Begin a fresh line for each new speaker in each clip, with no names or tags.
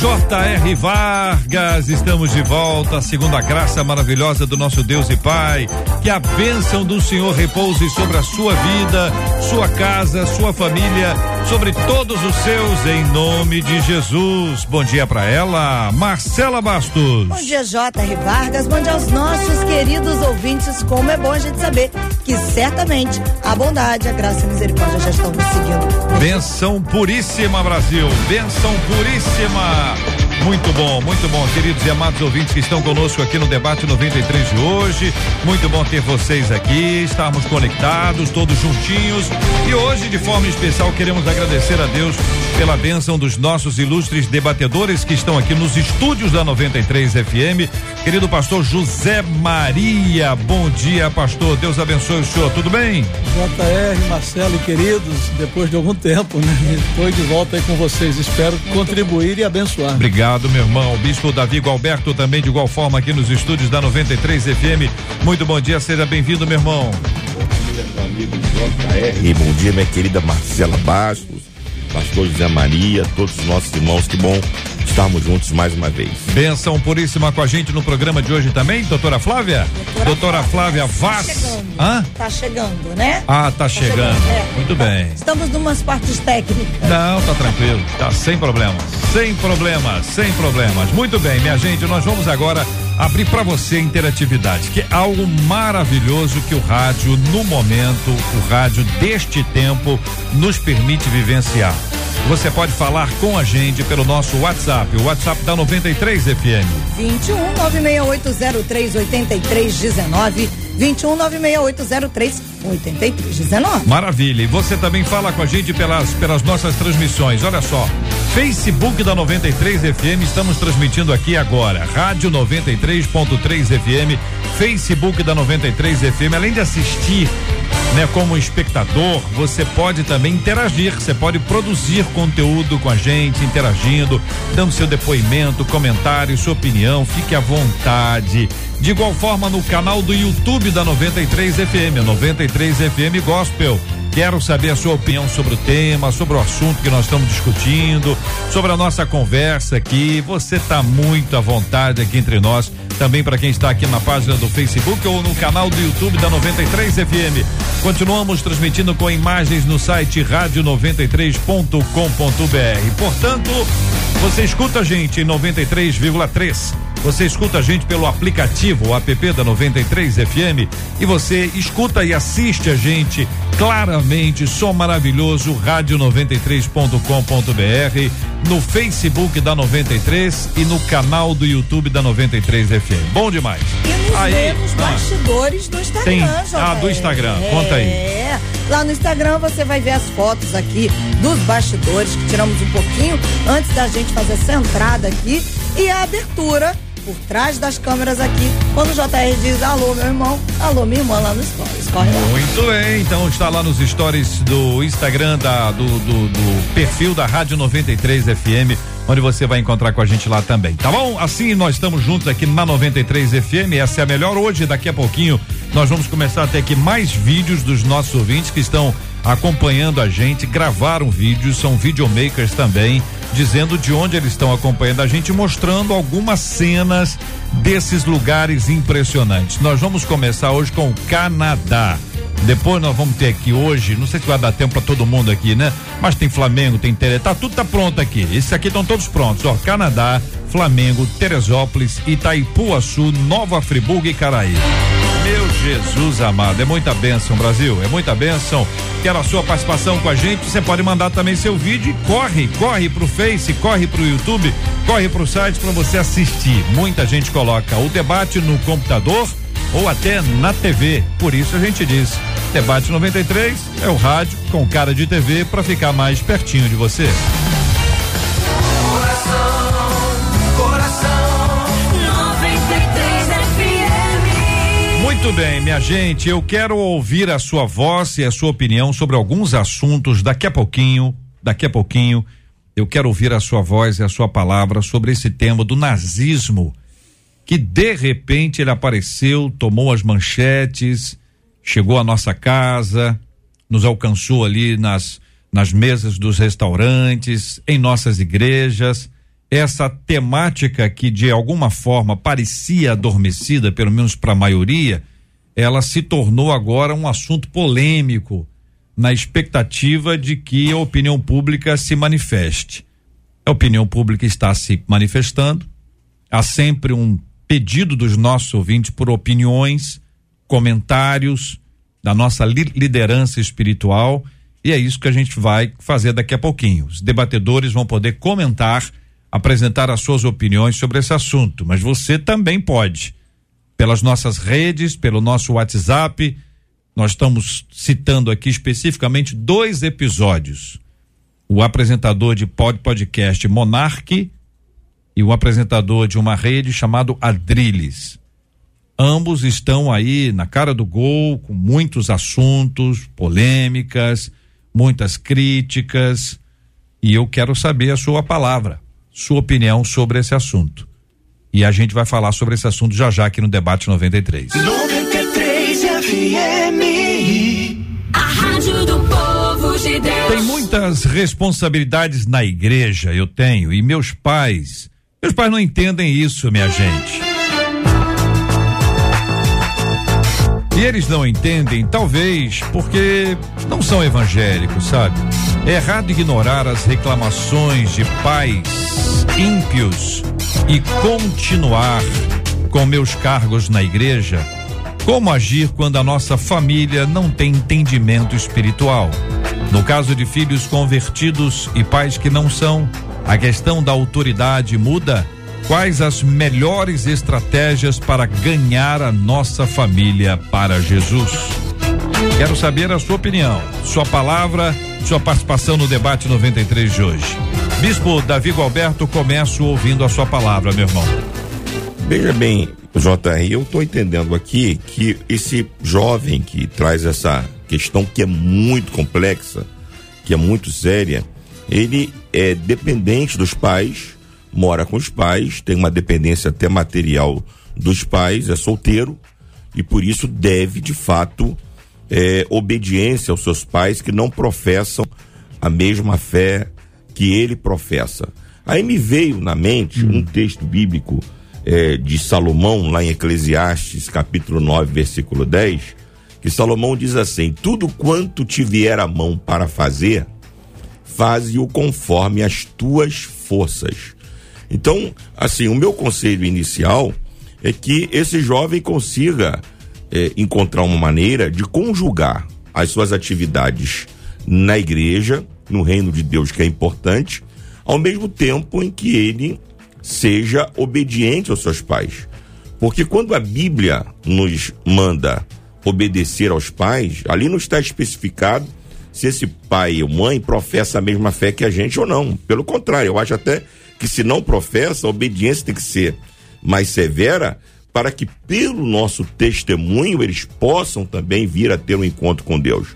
J.R. Vargas, estamos de volta, segundo a graça maravilhosa do nosso Deus e Pai. Que a bênção do Senhor repouse sobre a sua vida, sua casa, sua família, sobre todos os seus, em nome de Jesus. Bom dia para ela, Marcela Bastos.
Bom dia, J.R. Vargas. Bom dia aos nossos queridos ouvintes. Como é bom a gente saber que certamente a bondade, a graça e a misericórdia já estão nos seguindo.
Benção puríssima, Brasil. Benção puríssima. Muito bom, muito bom, queridos e amados ouvintes que estão conosco aqui no debate 93 de hoje. Muito bom ter vocês aqui, estarmos conectados, todos juntinhos. E hoje, de forma especial, queremos agradecer a Deus pela bênção dos nossos ilustres debatedores que estão aqui nos estúdios da 93 FM. Querido pastor José Maria, bom dia, pastor. Deus abençoe o senhor. Tudo bem?
JR, Marcelo e queridos, depois de algum tempo, né? Estou de volta aí com vocês. Espero contribuir e abençoar.
Obrigado, meu irmão. O bispo Davi Galberto também de igual forma aqui nos estúdios da 93 FM. Muito bom dia, seja bem-vindo, meu irmão.
Bom dia, meu amigo JR. Bom dia, minha querida Marcela Bastos, pastor José Maria, todos os nossos irmãos. Que bom estarmos juntos mais uma vez.
Benção puríssima com a gente no programa de hoje também, doutora Flávia? Doutora, Flávia Vaz.
Tá chegando.
Hã?
Tá chegando, né?
Ah, tá, chegando.
é.
Muito bem.
Estamos numas partes técnicas.
Não, tá tranquilo, tá sem problemas, sem problemas, sem problemas. Muito bem, minha gente, nós vamos agora abrir para você interatividade, que é algo maravilhoso que o rádio, no momento, o rádio deste tempo, nos permite vivenciar. Você pode falar com a gente pelo nosso WhatsApp, o WhatsApp da 93 FM.
21 96803 8319. 21 96803 8319.
Maravilha. E você também fala com a gente pelas, pelas nossas transmissões. Olha só. Facebook da 93 FM, estamos transmitindo aqui agora. Rádio 93.3 FM, Facebook da 93 FM. Além de assistir, né, como espectador, você pode também interagir. Você pode produzir conteúdo com a gente, interagindo, dando seu depoimento, comentário, sua opinião. Fique à vontade. De igual forma, no canal do YouTube da 93 FM, 93 FM Gospel. Quero saber a sua opinião sobre o tema, sobre o assunto que nós estamos discutindo, sobre a nossa conversa aqui. Você está muito à vontade aqui entre nós. Também para quem está aqui na página do Facebook ou no canal do YouTube da 93 FM. Continuamos transmitindo com imagens no site rádio93.com.br. Portanto, você escuta a gente em 93,3. Você escuta a gente pelo aplicativo, o app da 93 FM, e você escuta e assiste a gente claramente, som maravilhoso, rádio93.com.br, no Facebook da 93 e no canal do YouTube da 93 FM. Bom demais.
E nos
Aí,
vê nos
ah.
bastidores do Instagram,
Tem- ah, do Instagram. Conta aí.
É. Lá no Instagram você vai ver as fotos aqui dos bastidores que tiramos um pouquinho antes da gente fazer essa entrada aqui e a abertura por trás das câmeras aqui, quando o JR diz alô, meu irmão, alô, minha irmã lá no Stories. Corre lá.
Muito bem, então está lá nos stories do Instagram da, do, do, do perfil da Rádio 93 FM, onde você vai encontrar com a gente lá também, tá bom? Assim nós estamos juntos aqui na 93 FM, essa é a melhor hoje, daqui a pouquinho nós vamos começar a ter aqui mais vídeos dos nossos ouvintes que estão acompanhando a gente, gravaram vídeos, são videomakers também, dizendo de onde eles estão acompanhando a gente, mostrando algumas cenas desses lugares impressionantes. Nós vamos começar hoje com o Canadá. Depois nós vamos ter aqui hoje, não sei se vai dar tempo para todo mundo aqui, né? Mas tem Flamengo, tem Tere, tá tudo tá pronto aqui. Esses aqui estão todos prontos, ó. Canadá, Flamengo, Teresópolis, Itaipuaçu, Nova Friburgo e Caraí. Meu Jesus amado, é muita bênção, Brasil, é muita bênção. Quero a sua participação com a gente. Você pode mandar também seu vídeo e corre, corre pro Face, corre pro YouTube, corre pro site para você assistir. Muita gente coloca o debate no computador ou até na TV. Por isso a gente diz: Debate 93 é o rádio com cara de TV para ficar mais pertinho de você. Muito bem, minha gente, eu quero ouvir a sua voz e a sua opinião sobre alguns assuntos daqui a pouquinho, daqui a pouquinho, eu quero ouvir a sua voz e a sua palavra sobre esse tema do nazismo, que de repente ele apareceu, tomou as manchetes, chegou à nossa casa, nos alcançou ali nas nas mesas dos restaurantes, em nossas igrejas. Essa temática que de alguma forma parecia adormecida, pelo menos para a maioria, ela se tornou agora um assunto polêmico, na expectativa de que a opinião pública se manifeste. A opinião pública está se manifestando, há sempre um pedido dos nossos ouvintes por opiniões, comentários da nossa li liderança espiritual, e é isso que a gente vai fazer daqui a pouquinho. Os debatedores vão poder comentar, apresentar as suas opiniões sobre esse assunto, mas você também pode pelas nossas redes, pelo nosso WhatsApp. Nós estamos citando aqui especificamente dois episódios. O apresentador de pod podcast Monarque e o apresentador de uma rede chamado Adriles. Ambos estão aí na cara do gol, com muitos assuntos, polêmicas, muitas críticas, e eu quero saber a sua palavra, sua opinião sobre esse assunto. E a gente vai falar sobre esse assunto já já aqui no Debate 93.
93 FM. A Rádio do Povo de Deus.
Tem muitas responsabilidades na igreja, eu tenho, e meus pais. Meus pais não entendem isso, minha gente. E eles não entendem, talvez, porque não são evangélicos, sabe? É errado ignorar as reclamações de pais ímpios e continuar com meus cargos na igreja? Como agir quando a nossa família não tem entendimento espiritual? No caso de filhos convertidos e pais que não são, a questão da autoridade muda? Quais as melhores estratégias para ganhar a nossa família para Jesus? Quero saber a sua opinião, sua palavra, sua participação no debate 93 de hoje. Bispo Davi Gualberto, começo ouvindo a sua palavra, meu irmão.
Veja bem, JR, eu estou entendendo aqui que esse jovem que traz essa questão que é muito complexa, que é muito séria, ele é dependente dos pais, mora com os pais, tem uma dependência até material dos pais, é solteiro e por isso deve, de fato, é, obediência aos seus pais que não professam a mesma fé que ele professa. Aí me veio na mente um texto bíblico é, de Salomão, lá em Eclesiastes, capítulo 9, versículo 10, que Salomão diz assim: Tudo quanto te vier a mão para fazer, faze-o conforme as tuas forças. Então, assim, o meu conselho inicial é que esse jovem consiga é, encontrar uma maneira de conjugar as suas atividades na igreja, no reino de Deus, que é importante, ao mesmo tempo em que ele seja obediente aos seus pais. Porque quando a Bíblia nos manda obedecer aos pais, ali não está especificado se esse pai ou mãe professa a mesma fé que a gente ou não. Pelo contrário, eu acho até que se não professa, a obediência tem que ser mais severa para que pelo nosso testemunho eles possam também vir a ter um encontro com Deus.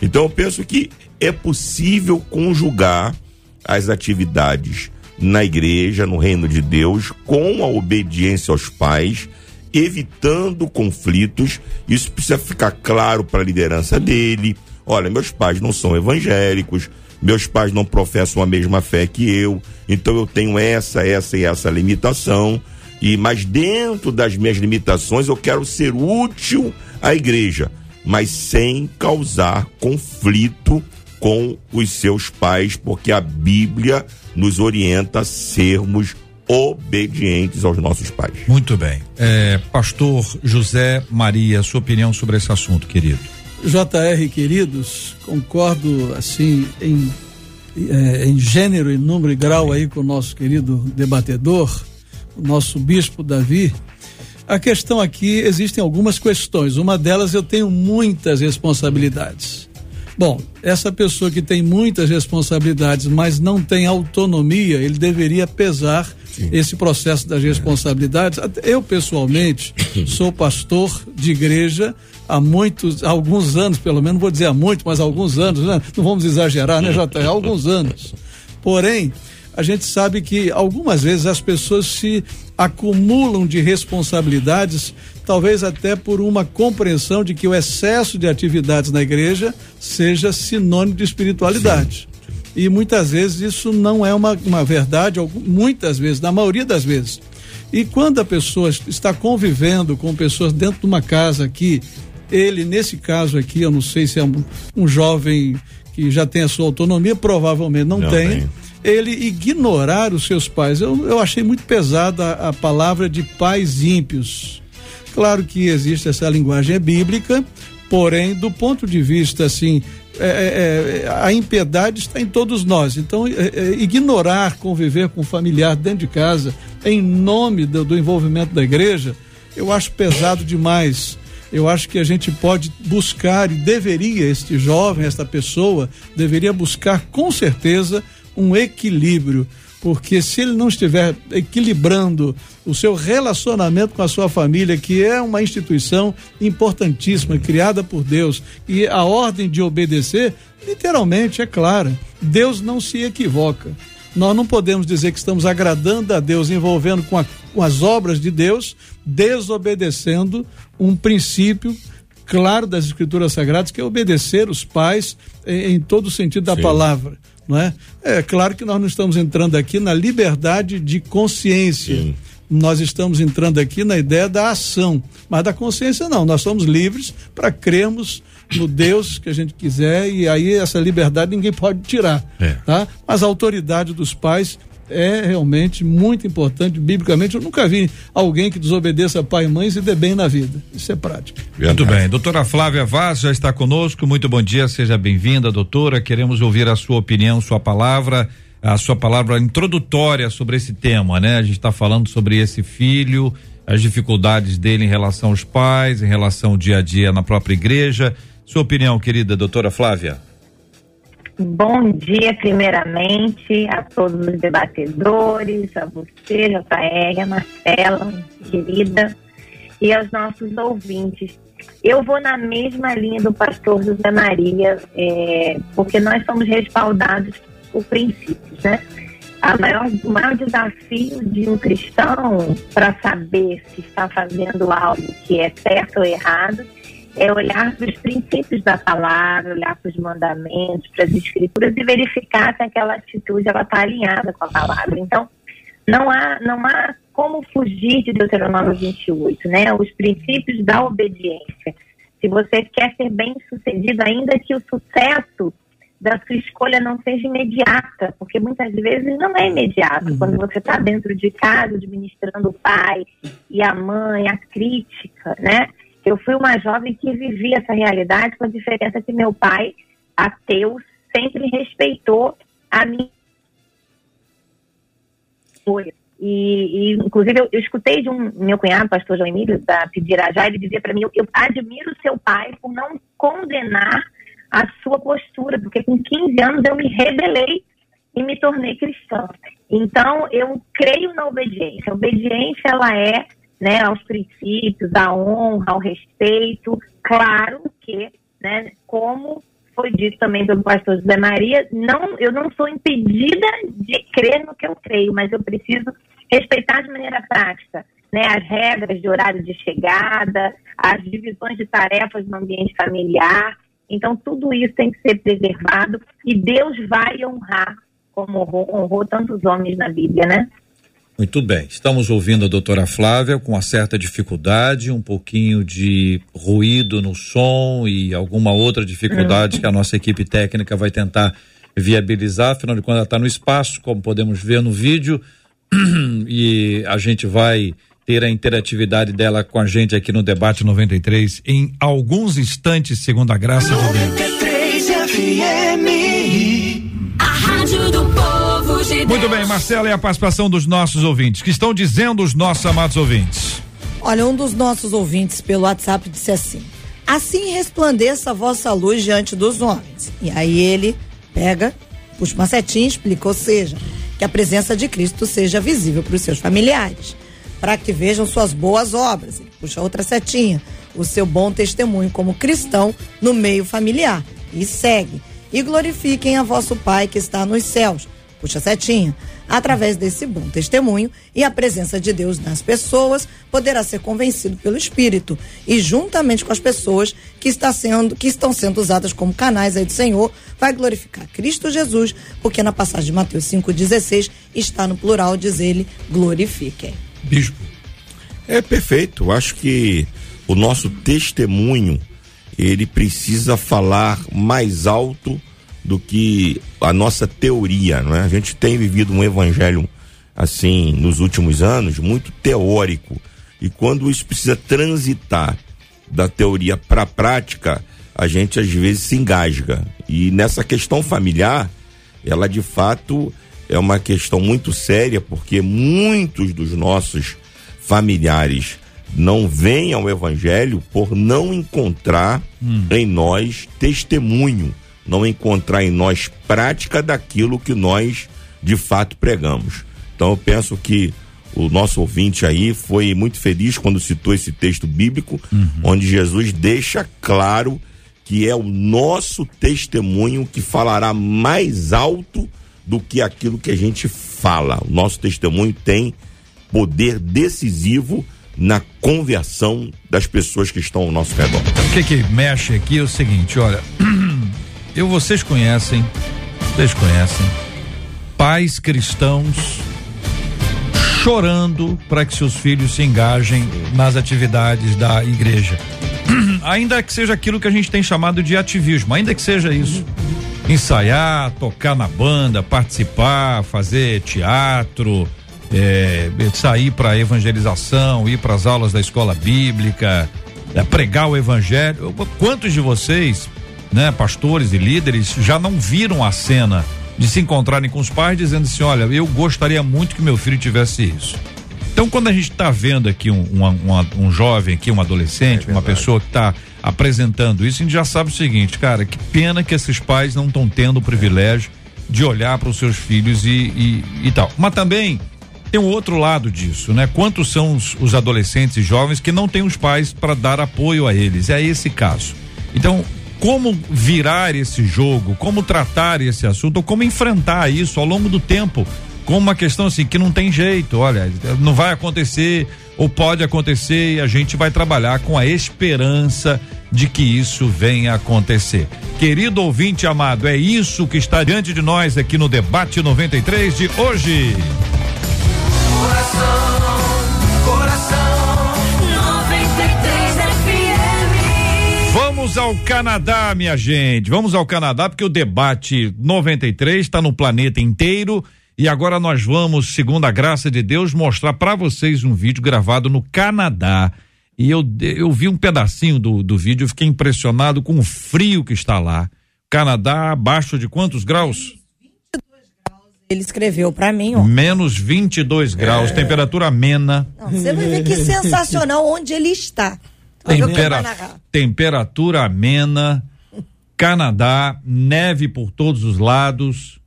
Então eu penso que é possível conjugar as atividades na igreja, no reino de Deus, com a obediência aos pais, evitando conflitos. Isso precisa ficar claro para a liderança dele. Olha, meus pais não são evangélicos, meus pais não professam a mesma fé que eu, então eu tenho essa, essa e essa limitação. E mas dentro das minhas limitações eu quero ser útil à igreja, mas sem causar conflito com os seus pais, porque a Bíblia nos orienta a sermos obedientes aos nossos pais.
Muito bem. É, Pastor José Maria, sua opinião sobre esse assunto, querido.
JR, queridos, concordo assim em, é, em gênero, em número e grau aí com o nosso querido debatedor, o nosso bispo Davi. A questão aqui existem algumas questões. Uma delas eu tenho muitas responsabilidades. Bom, essa pessoa que tem muitas responsabilidades, mas não tem autonomia, ele deveria pesar Sim. esse processo das responsabilidades. Eu pessoalmente sou pastor de igreja há muitos, há alguns anos, pelo menos, não vou dizer há muito, mas há alguns anos, né? Não vamos exagerar, né, Jota? Há alguns anos. Porém, a gente sabe que algumas vezes as pessoas se acumulam de responsabilidades, talvez até por uma compreensão de que o excesso de atividades na igreja seja sinônimo de espiritualidade. Sim. E muitas vezes isso não é uma, uma verdade, muitas vezes, na maioria das vezes. E quando a pessoa está convivendo com pessoas dentro de uma casa aqui, ele, nesse caso aqui, eu não sei se é um, um jovem que já tem a sua autonomia, provavelmente não, não tem. tem. Ele ignorar os seus pais. Eu, eu achei muito pesada a, a palavra de pais ímpios. Claro que existe essa linguagem é bíblica, porém, do ponto de vista assim é, é, é, a impiedade está em todos nós. Então, é, é, ignorar conviver com um familiar dentro de casa em nome do, do, envolvimento da igreja, eu acho pesado demais. Eu acho que a gente pode buscar e deveria, este jovem, esta pessoa, deveria buscar com certeza um equilíbrio porque se ele não estiver equilibrando o seu relacionamento com a sua família, que é uma instituição importantíssima, criada por Deus, e a ordem de obedecer, literalmente é clara: Deus não se equivoca. Nós não podemos dizer que estamos agradando a Deus, envolvendo com, a, com as obras de Deus, desobedecendo um princípio claro das Escrituras Sagradas, que é obedecer os pais em, em todo o sentido da Sim. palavra não é? É claro que nós não estamos entrando aqui na liberdade de consciência. Sim. Nós estamos entrando aqui na ideia da ação, mas da consciência não. Nós somos livres para crermos no Deus que a gente quiser e aí essa liberdade ninguém pode tirar, é. tá? Mas a autoridade dos pais é realmente muito importante biblicamente. Eu nunca vi alguém que desobedeça pai e mãe e se dê bem na vida. Isso é prático.
Muito bem. Doutora Flávia Vaz já está conosco. Muito bom dia, seja bem-vinda, doutora. Queremos ouvir a sua opinião, sua palavra, a sua palavra introdutória sobre esse tema, né? A gente está falando sobre esse filho, as dificuldades dele em relação aos pais, em relação ao dia a dia na própria igreja. Sua opinião, querida doutora Flávia.
Bom dia, primeiramente, a todos os debatedores, a você, JR, a Marcela, querida, e aos nossos ouvintes. Eu vou na mesma linha do pastor José Maria, é, porque nós somos respaldados por princípios, né? A maior, o maior desafio de um cristão para saber se está fazendo algo que é certo ou errado é olhar para os princípios da palavra, olhar para os mandamentos, para as escrituras e verificar se aquela atitude ela está alinhada com a palavra. Então, não há, não há como fugir de Deuteronômio 28, né? Os princípios da obediência. Se você quer ser bem sucedido, ainda que o sucesso da sua escolha não seja imediata, porque muitas vezes não é imediato. Uhum. Quando você está dentro de casa, administrando o pai e a mãe, a crítica, né? Eu fui uma jovem que vivia essa realidade, com a diferença que meu pai, ateu, sempre respeitou a minha e, e, inclusive, eu, eu, escutei de um meu cunhado, pastor João Emílio, da Pidirajá, ele dizia para mim: eu, eu admiro seu pai por não condenar a sua postura, porque com 15 anos eu me rebelei e me tornei cristã. Então, eu creio na obediência. A obediência, ela é né, aos princípios, à honra, ao respeito. Claro que, né, como foi dito também pelo pastor José Maria, não, eu não sou impedida de crer no que eu creio, mas eu preciso respeitar de maneira prática né, as regras de horário de chegada, as divisões de tarefas no ambiente familiar. Então, tudo isso tem que ser preservado e Deus vai honrar como honrou, honrou tantos homens na Bíblia, né?
Muito bem, estamos ouvindo a doutora Flávia com uma certa dificuldade, um pouquinho de ruído no som e alguma outra dificuldade que a nossa equipe técnica vai tentar viabilizar, afinal de contas ela está no espaço, como podemos ver no vídeo, e a gente vai ter a interatividade dela com a gente aqui no Debate 93 em alguns instantes, segundo a graça de Deus. FM, Muito bem, Marcela, e a participação dos nossos ouvintes. que estão dizendo os nossos amados ouvintes?
Olha, um dos nossos ouvintes pelo WhatsApp disse assim: Assim resplandeça a vossa luz diante dos homens. E aí ele pega, puxa uma setinha e explica, ou seja, que a presença de Cristo seja visível para os seus familiares, para que vejam suas boas obras. Ele puxa outra setinha, o seu bom testemunho como cristão no meio familiar. E segue. E glorifiquem a vosso Pai que está nos céus. Puxa setinha através desse bom testemunho e a presença de Deus nas pessoas, poderá ser convencido pelo Espírito e juntamente com as pessoas que, está sendo, que estão sendo usadas como canais aí do Senhor, vai glorificar Cristo Jesus, porque na passagem de Mateus 5,16 está no plural, diz ele, glorifiquem.
Bispo. É perfeito. Acho que o nosso testemunho ele precisa falar mais alto do que a nossa teoria, não é? A gente tem vivido um evangelho assim nos últimos anos muito teórico e quando isso precisa transitar da teoria para a prática, a gente às vezes se engasga. E nessa questão familiar, ela de fato é uma questão muito séria porque muitos dos nossos familiares não vêm ao evangelho por não encontrar hum. em nós testemunho não encontrar em nós prática daquilo que nós de fato pregamos. Então eu penso que o nosso ouvinte aí foi muito feliz quando citou esse texto bíblico, uhum. onde Jesus deixa claro que é o nosso testemunho que falará mais alto do que aquilo que a gente fala. O nosso testemunho tem poder decisivo na conversão das pessoas que estão ao nosso redor.
O que que mexe aqui é o seguinte, olha, eu vocês conhecem, vocês conhecem pais cristãos chorando para que seus filhos se engajem nas atividades da igreja. ainda que seja aquilo que a gente tem chamado de ativismo, ainda que seja isso. Ensaiar, tocar na banda, participar, fazer teatro, é, sair para evangelização, ir para as aulas da escola bíblica, é, pregar o evangelho. Quantos de vocês né, pastores e líderes já não viram a cena de se encontrarem com os pais dizendo assim, olha, eu gostaria muito que meu filho tivesse isso. Então, quando a gente está vendo aqui um, um, um, jovem aqui, um adolescente, é uma pessoa que está apresentando isso, a gente já sabe o seguinte, cara, que pena que esses pais não estão tendo o privilégio de olhar para os seus filhos e, e, e, tal. Mas também tem um outro lado disso, né? Quantos são os, os adolescentes e jovens que não têm os pais para dar apoio a eles? É esse caso. Então, como virar esse jogo, como tratar esse assunto, ou como enfrentar isso ao longo do tempo, como uma questão assim que não tem jeito, olha, não vai acontecer ou pode acontecer e a gente vai trabalhar com a esperança de que isso venha a acontecer. Querido ouvinte amado, é isso que está diante de nós aqui no debate 93 de hoje. Coração Vamos ao Canadá, minha gente. Vamos ao Canadá porque o debate 93 está no planeta inteiro e agora nós vamos, segundo a graça de Deus, mostrar para vocês um vídeo gravado no Canadá. E eu, eu vi um pedacinho do, do vídeo, fiquei impressionado com o frio que está lá. Canadá abaixo de quantos graus?
Ele escreveu para mim,
ó. Menos 22 graus, é. temperatura amena.
Não, você vai ver que sensacional onde ele está.
Tempera temperatura amena, Canadá, neve por todos os lados.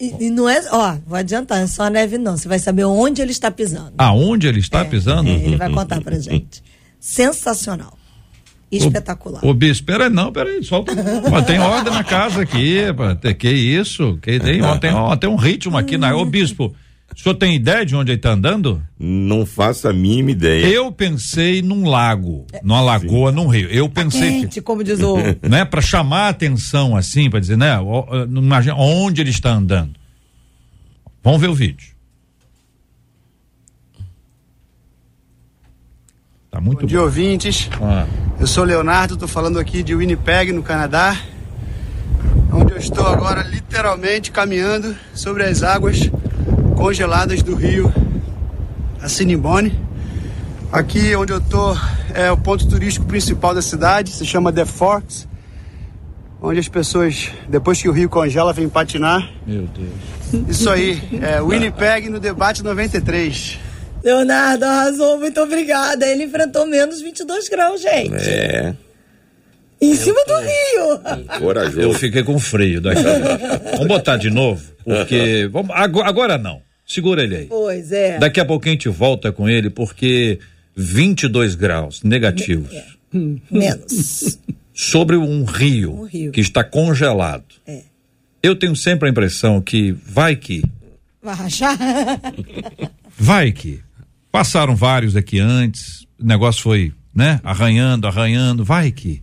E, e, não é, ó, vou adiantar, não é só neve não, você vai saber onde ele está pisando.
Aonde ele está é, pisando? É,
ele vai contar pra gente. Sensacional. Espetacular.
O, o bispo, peraí, não, peraí, solta. tem ordem na casa aqui, que isso? Que tem, tem, tem um ritmo aqui na. Ô bispo, o senhor tem ideia de onde ele está andando?
Não faço a mínima ideia.
Eu pensei num lago, numa lagoa, Sim. num rio. Eu tá pensei.
Quente, que, como diz o.
Né, para chamar a atenção, assim, para dizer, né? Imagina onde ele está andando. Vamos ver o vídeo. Tá muito
bom. dia, ouvintes. Ah. Eu sou Leonardo, estou falando aqui de Winnipeg, no Canadá, onde eu estou agora literalmente caminhando sobre as águas congeladas do rio Assiniboine. Aqui onde eu tô é o ponto turístico principal da cidade, se chama The Forks, onde as pessoas, depois que o rio congela, vêm patinar.
Meu Deus.
Isso aí, é Winnipeg no debate 93.
Leonardo arrasou, muito obrigada. Ele enfrentou menos 22 graus, gente.
É.
Em cima do Rio.
Corajoso.
Eu fiquei com frio daqui. vamos botar de novo, porque vamos agora não. Segura ele aí.
Pois é.
Daqui a pouquinho a gente volta com ele, porque 22 graus negativos.
É. Menos.
Sobre um rio,
Um rio.
que está congelado.
É.
Eu tenho sempre a impressão que vai que,
Vai rachar?
vai que. Passaram vários aqui antes, o negócio foi, né, arranhando, arranhando, vai que.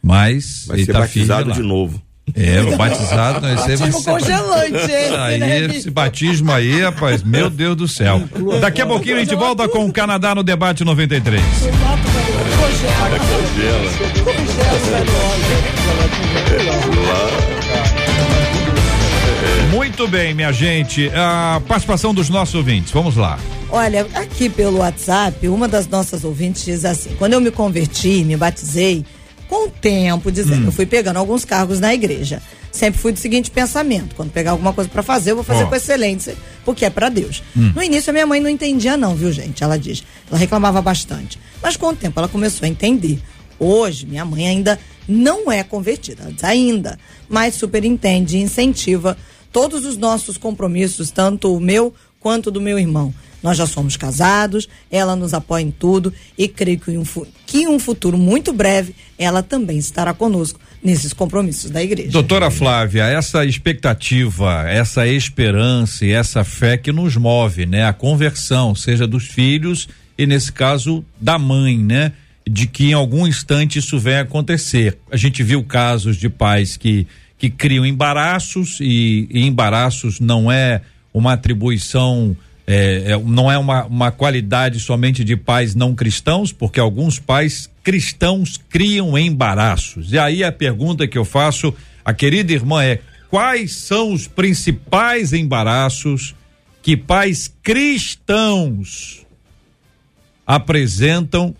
Mas
Vai
ele
ser
tá
batizado de novo.
É, o batizado, não, esse aí vai
Tipo
ser-
congelante esse,
Aí,
né?
esse batismo aí, rapaz, meu Deus do céu. Daqui a pouquinho a gente volta com o Canadá no debate 93. Muito bem, minha gente. A participação dos nossos ouvintes, vamos lá.
Olha, aqui pelo WhatsApp, uma das nossas ouvintes diz assim: quando eu me converti, me batizei, com o tempo, dizendo, eu fui pegando alguns cargos na igreja. Sempre fui do seguinte pensamento: quando pegar alguma coisa pra fazer, eu vou fazer
Ó.
com excelência, porque é pra Deus. No início, a minha mãe não entendia, não, viu, gente? Ela diz. Ela reclamava bastante. Mas com o tempo, ela começou a entender. Hoje, minha mãe ainda não é convertida, ainda, mas super entende e incentiva todos os nossos compromissos, tanto o meu quanto do meu irmão. Nós já somos casados, ela nos apoia em tudo e creio que em um, que em um futuro muito breve ela também estará conosco nesses compromissos da igreja.
Doutora Flávia, essa expectativa, essa esperança e essa fé que nos move, né? A conversão, seja dos filhos e nesse caso da mãe, né? De que em algum instante isso venha acontecer. A gente viu casos de pais que que criam embaraços e, e embaraços não é uma atribuição é, é, não é uma, uma qualidade somente de pais não cristãos, porque alguns pais cristãos criam embaraços. E aí a pergunta que eu faço à querida irmã é: quais são os principais embaraços que pais cristãos apresentam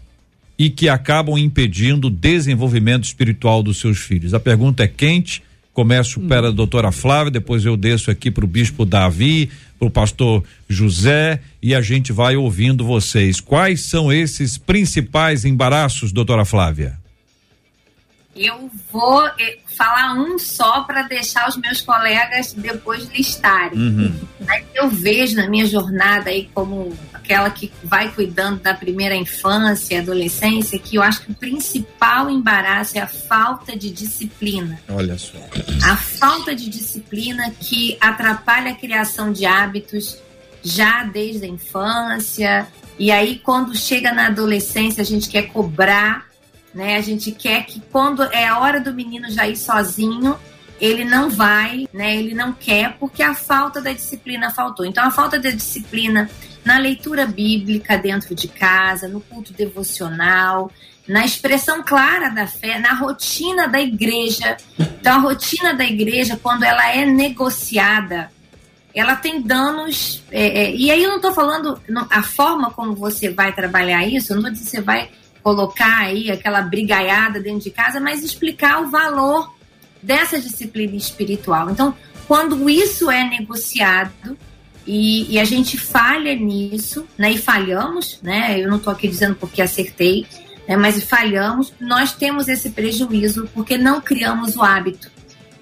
e que acabam impedindo o desenvolvimento espiritual dos seus filhos? A pergunta é quente. Começo pela doutora Flávia, depois eu desço aqui para o bispo Davi, para o pastor José e a gente vai ouvindo vocês. Quais são esses principais embaraços, doutora Flávia?
Eu vou eh, falar um só para deixar os meus colegas depois listarem. Mas eu vejo na minha jornada aí como aquela que vai cuidando da primeira infância e adolescência, que eu acho que o principal embaraço é a falta de disciplina.
Olha só.
A falta de disciplina que atrapalha a criação de hábitos já desde a infância. E aí, quando chega na adolescência, a gente quer cobrar, né? A gente quer que quando é a hora do menino já ir sozinho, ele não vai, né? Ele não quer porque a falta da disciplina faltou. Então, a falta da disciplina na leitura bíblica dentro de casa, no culto devocional, na expressão clara da fé, na rotina da igreja. Então, a rotina da igreja, quando ela é negociada, ela tem danos. é, é, e aí eu não estou falando a forma como você vai trabalhar isso, eu não estou dizendo que você vai colocar aí aquela brigaiada dentro de casa, mas explicar o valor dessa disciplina espiritual. Então, quando isso é negociado e, e a gente falha nisso, né, e falhamos, né, eu não estou aqui dizendo porque acertei, né, mas falhamos, nós temos esse prejuízo porque não criamos o hábito.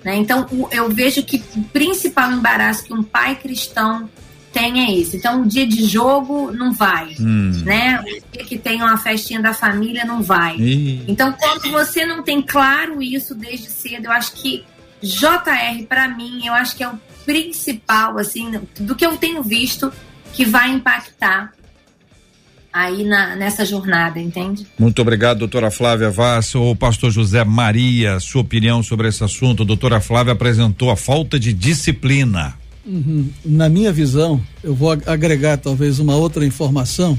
Né? Então, o- eu vejo que o principal embaraço que um pai cristão tem é esse. Então, o dia de jogo não vai, né? O dia que tem uma festinha da família não vai.
Ih.
Então, quando você não tem claro isso desde cedo, eu acho que JR, para mim, eu acho que é o principal, assim, do que eu tenho visto, que vai impactar aí na, nessa jornada, entende?
Muito obrigado, doutora Flávia Vaz. O pastor José Maria, sua opinião sobre esse assunto. Doutora Flávia apresentou a falta de disciplina.
Na minha visão, eu vou ag- agregar talvez uma outra informação,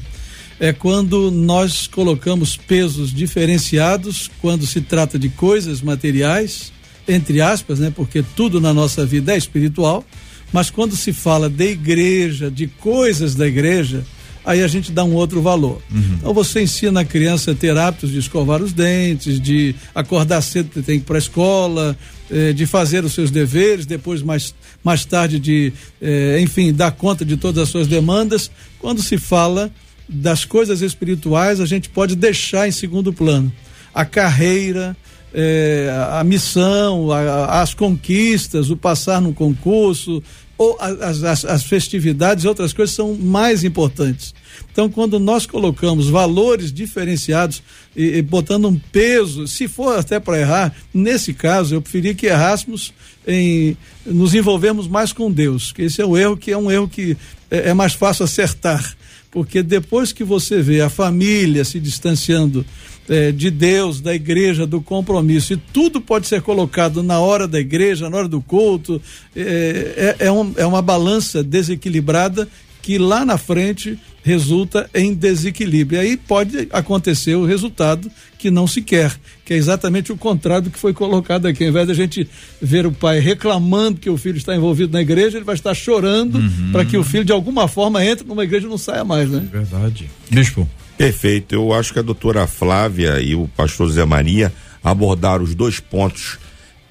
é quando nós colocamos pesos diferenciados quando se trata de coisas materiais, entre aspas, né? Porque tudo na nossa vida é espiritual, mas quando se fala de igreja, de coisas da igreja, aí a gente dá um outro valor. Então você ensina a criança a ter hábitos de escovar os dentes, de acordar cedo porque tem que ir para a escola, eh, de fazer os seus deveres, depois mais, mais tarde de, eh, enfim, dar conta de todas as suas demandas. Quando se fala das coisas espirituais, a gente pode deixar em segundo plano a carreira, eh, a missão, a, as conquistas, o passar no concurso, ou as, as, as festividades e outras coisas são mais importantes. Então, quando nós colocamos valores diferenciados e, e botando um peso, se for até para errar, nesse caso eu preferia que errássemos em nos envolvermos mais com Deus, que esse é o erro que é um erro que é, é mais fácil acertar, porque depois que você vê a família se distanciando é, de Deus, da igreja, do compromisso, e tudo pode ser colocado na hora da igreja, na hora do culto, é, é, é, um, é uma balança desequilibrada que lá na frente resulta em desequilíbrio. E aí pode acontecer o resultado que não se quer, que é exatamente o contrário do que foi colocado aqui. Ao invés da gente ver o pai reclamando que o filho está envolvido na igreja, ele vai estar chorando uhum. para que o filho de alguma forma entre numa igreja e não saia mais, né?
Verdade. Bispo.
Perfeito. Eu acho que a doutora Flávia e o pastor Zé Maria abordaram os dois pontos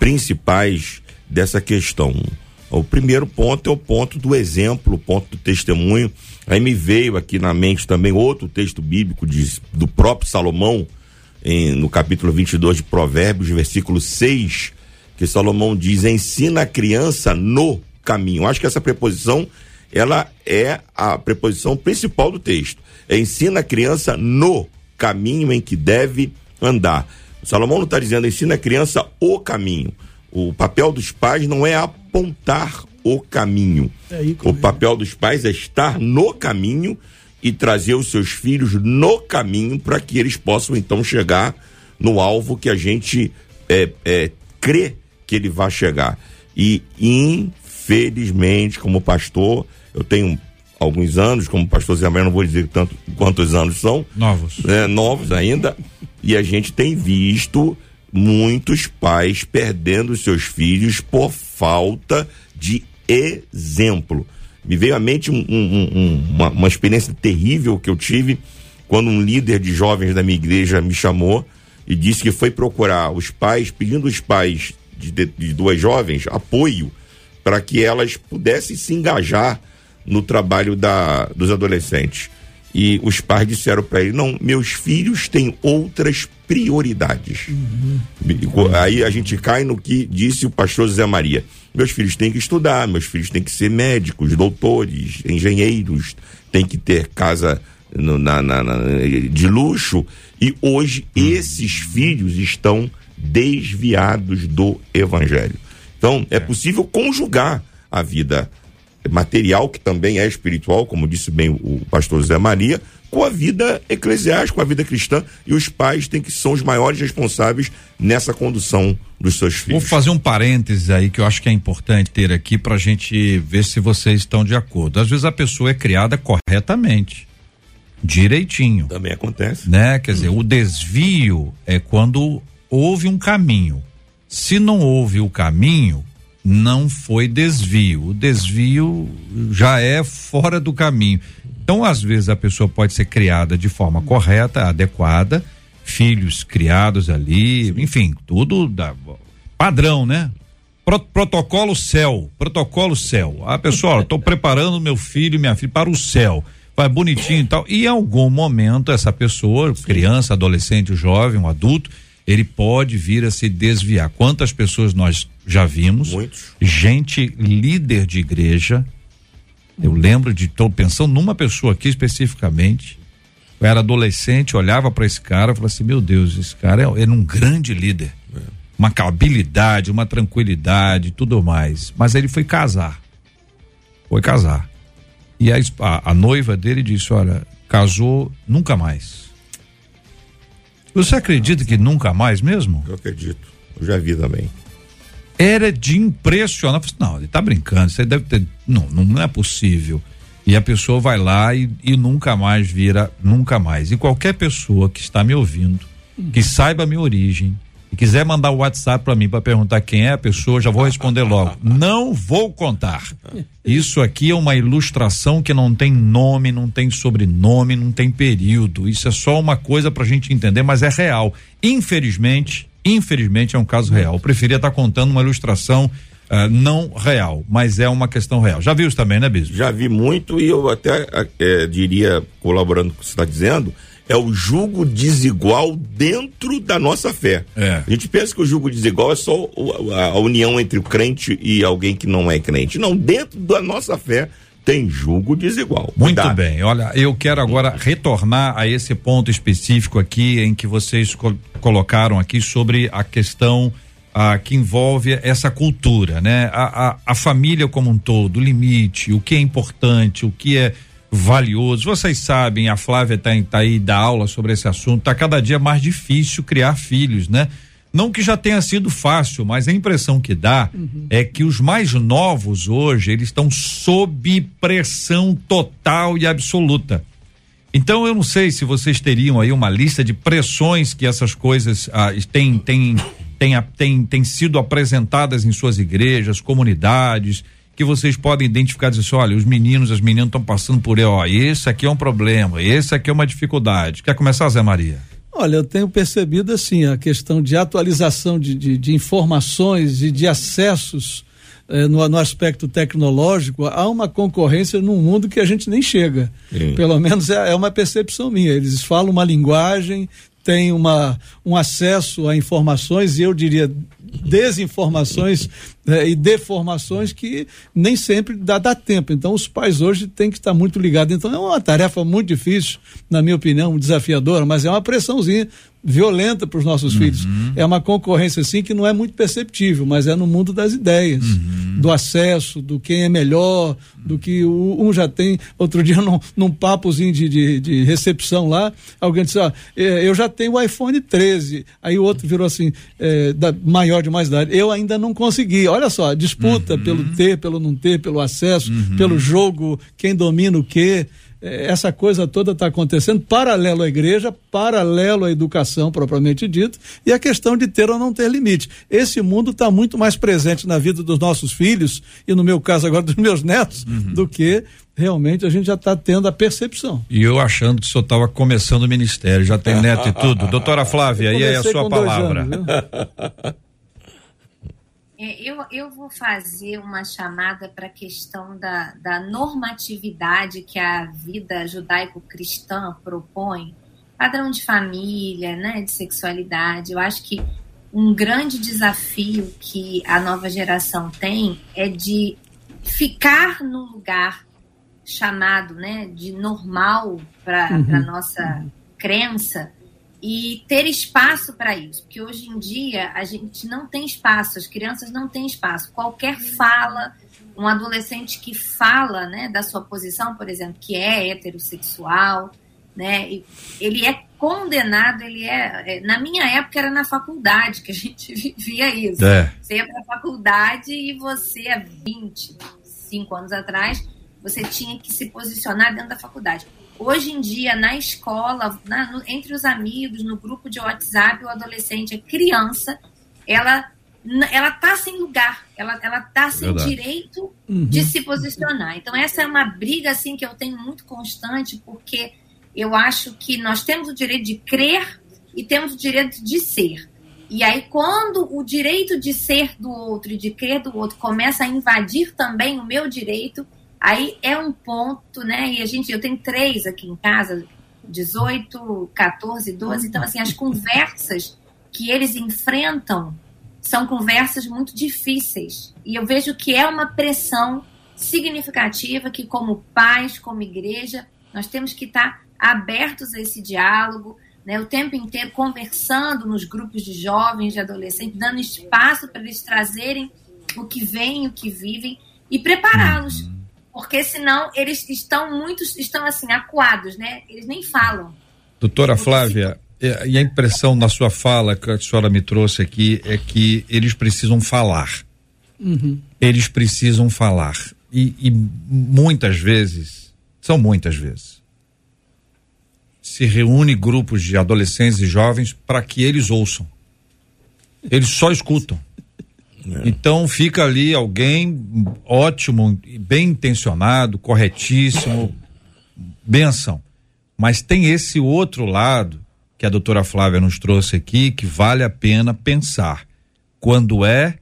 principais dessa questão. O primeiro ponto é o ponto do exemplo, o ponto do testemunho. Aí me veio aqui na mente também outro texto bíblico de, do próprio Salomão, em, no capítulo 22 de Provérbios, versículo 6, que Salomão diz: ensina a criança no caminho. Acho que essa preposição ela é a preposição principal do texto ensina a criança no caminho em que deve andar. O Salomão não está dizendo ensina a criança o caminho. O papel dos pais não é apontar o caminho. É o papel dos pais é estar no caminho e trazer os seus filhos no caminho para que eles possam então chegar no alvo que a gente é, é, crê que ele vai chegar. E infelizmente, como pastor, eu tenho alguns anos, como pastor Zé Maria, não vou dizer tanto quantos anos são.
Novos.
Né, novos ainda. E a gente tem visto muitos pais perdendo seus filhos por falta de exemplo. Me veio à mente um, um, um, uma, uma experiência terrível que eu tive quando um líder de jovens da minha igreja me chamou e disse que foi procurar os pais, pedindo os pais de, de, de duas jovens apoio para que elas pudessem se engajar no trabalho da, dos adolescentes. E os pais disseram para ele: não, meus filhos têm outras prioridades. Uhum. Aí a gente cai no que disse o pastor José Maria: meus filhos têm que estudar, meus filhos têm que ser médicos, doutores, engenheiros, têm que ter casa no, na, na, na, de luxo. E hoje uhum. esses filhos estão desviados do evangelho. Então é, é possível conjugar a vida material, que também é espiritual, como disse bem o pastor José Maria, com a vida eclesiástica, com a vida cristã, e os pais têm que são os maiores responsáveis nessa condução dos seus filhos.
Vou fazer um parênteses aí que eu acho que é importante ter aqui para a gente ver se vocês estão de acordo. Às vezes a pessoa é criada corretamente, direitinho.
Também acontece.
Né? Quer dizer, o desvio é quando houve um caminho. Se não houve o caminho, não foi desvio. O desvio já é fora do caminho. Então, às vezes, a pessoa pode ser criada de forma correta, adequada, filhos criados ali, enfim, tudo da, padrão, né? Pro, protocolo céu, protocolo céu. A pessoa, estou preparando meu filho e minha filha para o céu. Vai bonitinho e tal. E em algum momento, essa pessoa, criança, adolescente, jovem, um adulto, ele pode vir a se desviar. Quantas pessoas nós já vimos?
Muitos.
Gente líder de igreja. Eu lembro de, estou pensando numa pessoa aqui especificamente. Eu era adolescente, olhava para esse cara e falava assim: meu Deus, esse cara é, é um grande líder. É. Uma habilidade, uma tranquilidade, tudo mais. Mas ele foi casar. Foi casar. E a, a, a noiva dele disse: olha, casou nunca mais você acredita que nunca mais mesmo?
Eu acredito. Eu já vi também.
Era de impressionar. Não, ele tá brincando. Você deve ter. Não, não é possível. E a pessoa vai lá e, e nunca mais vira, nunca mais. E qualquer pessoa que está me ouvindo, que saiba a minha origem, e quiser mandar o WhatsApp para mim para perguntar quem é a pessoa, já vou responder logo. Não vou contar. Isso aqui é uma ilustração que não tem nome, não tem sobrenome, não tem período. Isso é só uma coisa para a gente entender, mas é real. Infelizmente, infelizmente é um caso real. Eu preferia estar tá contando uma ilustração uh, não real, mas é uma questão real. Já viu isso também, né, Bispo?
Já vi muito e eu até é, diria, colaborando com o que você está dizendo, é o julgo desigual dentro da nossa fé.
É.
A gente pensa que o julgo desigual é só a união entre o crente e alguém que não é crente. Não, dentro da nossa fé tem julgo desigual.
Muito Cuidado. bem. Olha, eu quero agora retornar a esse ponto específico aqui em que vocês co colocaram aqui sobre a questão ah, que envolve essa cultura, né? A, a, a família como um todo, o limite, o que é importante, o que é valioso. Vocês sabem, a Flávia está tá aí da aula sobre esse assunto. Tá cada dia mais difícil criar filhos, né? Não que já tenha sido fácil, mas a impressão que dá uhum. é que os mais novos hoje, eles estão sob pressão total e absoluta. Então eu não sei se vocês teriam aí uma lista de pressões que essas coisas ah, têm, têm, têm, têm, têm sido apresentadas em suas igrejas, comunidades, que vocês podem identificar e dizer assim, olha, os meninos, as meninas estão passando por aí, ó, esse aqui é um problema, esse aqui é uma dificuldade. Quer começar, Zé Maria?
Olha, eu tenho percebido assim a questão de atualização de, de, de informações e de acessos eh, no, no, aspecto tecnológico, há uma concorrência num mundo que a gente nem chega. Sim. Pelo menos é, é, uma percepção minha. Eles falam uma linguagem, têm uma, um acesso a informações e eu diria desinformações né, e deformações que nem sempre dá, dá tempo. Então, os pais hoje têm que estar muito ligados. Então, é uma tarefa muito difícil, na minha opinião, desafiadora, mas é uma pressãozinha violenta para os nossos uhum. filhos. É uma concorrência, assim, que não é muito perceptível, mas é no mundo das ideias, uhum. do acesso, do quem é melhor, do que o, um já tem. Outro dia, num, num papozinho de, de, de recepção lá, alguém disse: ah, eu já tenho o iPhone 13. Aí o outro virou assim, é, da, maior de mais idade. Eu ainda não consegui. Olha só, disputa uhum. pelo ter, pelo não ter, pelo acesso, uhum. pelo jogo, quem domina o quê. É, essa coisa toda está acontecendo paralelo à igreja, paralelo à educação propriamente dito, e a questão de ter ou não ter limite. Esse mundo está muito mais presente na vida dos nossos filhos, e no meu caso agora dos meus netos, uhum. do que realmente a gente já está tendo a percepção.
E eu achando que o senhor estava começando o ministério, já tem neto e tudo. Doutora Flávia, aí é a sua palavra. Anos,
eu, eu vou fazer uma chamada para a questão da, da normatividade que a vida judaico-cristã propõe, padrão de família, né, de sexualidade. Eu acho que um grande desafio que a nova geração tem é de ficar no lugar chamado né, de normal para uhum. a nossa crença e ter espaço para isso, porque hoje em dia a gente não tem espaço, as crianças não têm espaço. Qualquer fala, um adolescente que fala, né, da sua posição, por exemplo, que é heterossexual, né, ele é condenado, ele é, é, na minha época era na faculdade que a gente via isso. É. Você ia para a faculdade e você há 25 anos atrás, você tinha que se posicionar dentro da faculdade. Hoje em dia, na escola, na, no, entre os amigos, no grupo de WhatsApp, o adolescente, a criança, ela ela tá sem lugar, ela ela tá sem Verdade. direito uhum. de se posicionar. Então essa é uma briga assim que eu tenho muito constante, porque eu acho que nós temos o direito de crer e temos o direito de ser. E aí quando o direito de ser do outro e de crer do outro começa a invadir também o meu direito, Aí é um ponto, né? E a gente, eu tenho três aqui em casa, 18, 14, 12. Então, assim, as conversas que eles enfrentam são conversas muito difíceis. E eu vejo que é uma pressão significativa que, como pais, como igreja, nós temos que estar abertos a esse diálogo, né, o tempo inteiro conversando nos grupos de jovens, de adolescentes, dando espaço para eles trazerem o que vem, o que vivem e prepará-los uhum porque senão eles estão muito, estão assim, acuados, né? Eles nem falam.
Doutora Flávia, é, e a impressão na sua fala que a senhora me trouxe aqui é que eles precisam falar. Uhum. Eles precisam falar. E, e muitas vezes, são muitas vezes, se reúne grupos de adolescentes e jovens para que eles ouçam. Eles só escutam. É. Então fica ali alguém ótimo, bem intencionado, corretíssimo, benção. Mas tem esse outro lado que a doutora Flávia nos trouxe aqui que vale a pena pensar. Quando é,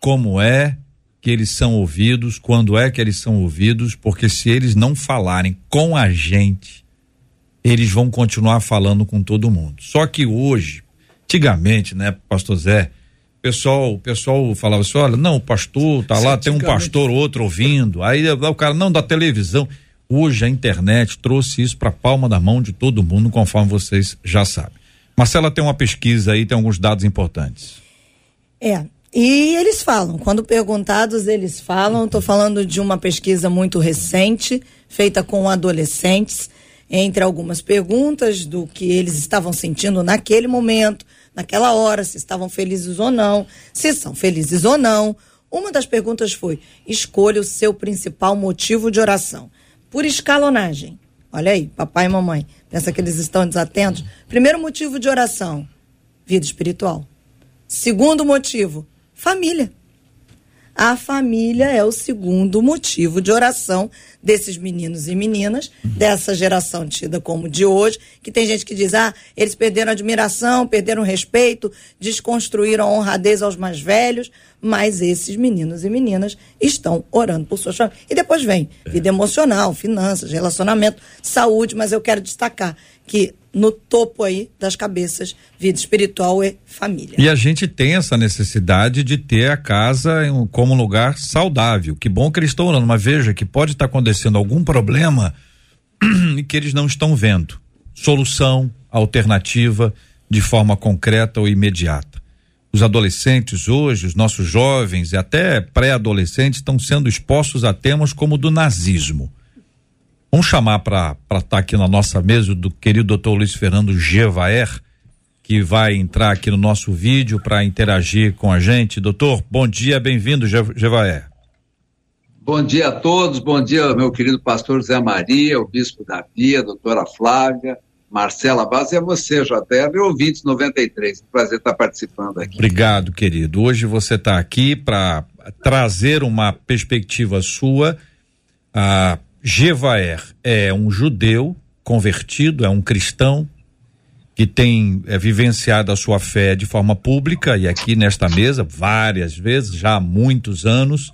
como é que eles são ouvidos, quando é que eles são ouvidos, porque se eles não falarem com a gente, eles vão continuar falando com todo mundo. Só que hoje, antigamente, né, pastor Zé, pessoal, o pessoal falava assim, olha, não, o pastor tá lá, tem um pastor outro ouvindo. Aí o cara não da televisão. Hoje a internet trouxe isso para a palma da mão de todo mundo, conforme vocês já sabem. Marcela tem uma pesquisa aí, tem alguns dados importantes.
É, e eles falam, quando perguntados, eles falam. Estou falando de uma pesquisa muito recente, feita com adolescentes, entre algumas perguntas do que eles estavam sentindo naquele momento, naquela hora, se estavam felizes ou não, se são felizes ou não. Uma das perguntas foi: escolha o seu principal motivo de oração. Por escalonagem. Olha aí, papai e mamãe. Pensa que eles estão desatentos? Primeiro motivo de oração: vida espiritual. Segundo motivo: família. A família é o segundo motivo de oração desses meninos e meninas, dessa geração tida como de hoje, que tem gente que diz, ah, eles perderam admiração, perderam respeito, desconstruíram a honradez aos mais velhos, mas esses meninos e meninas estão orando por suas famílias. E depois vem vida emocional, finanças, relacionamento, saúde, mas eu quero destacar que no topo aí das cabeças, vida espiritual e família.
E a gente tem essa necessidade de ter a casa como um lugar saudável. Que bom que eles estão orando, mas veja que pode estar acontecendo algum problema e que eles não estão vendo. Solução, alternativa, de forma concreta ou imediata. Os adolescentes hoje, os nossos jovens e até pré-adolescentes estão sendo expostos a temas como o do nazismo Vamos chamar para estar tá aqui na nossa mesa do querido doutor Luiz Fernando Gevaer, que vai entrar aqui no nosso vídeo para interagir com a gente. Doutor, bom dia, bem-vindo, Gevaer.
Bom dia a todos, bom dia, meu querido pastor Zé Maria, o bispo Davi, a doutora Flávia, Marcela Vaz e a você, JR, e ouvintes 93. Um prazer estar participando aqui.
Obrigado, querido. Hoje você está aqui para trazer uma perspectiva sua. Ah, Gevaer é um judeu convertido, é um cristão que tem é, vivenciado a sua fé de forma pública e aqui nesta mesa várias vezes, já há muitos anos.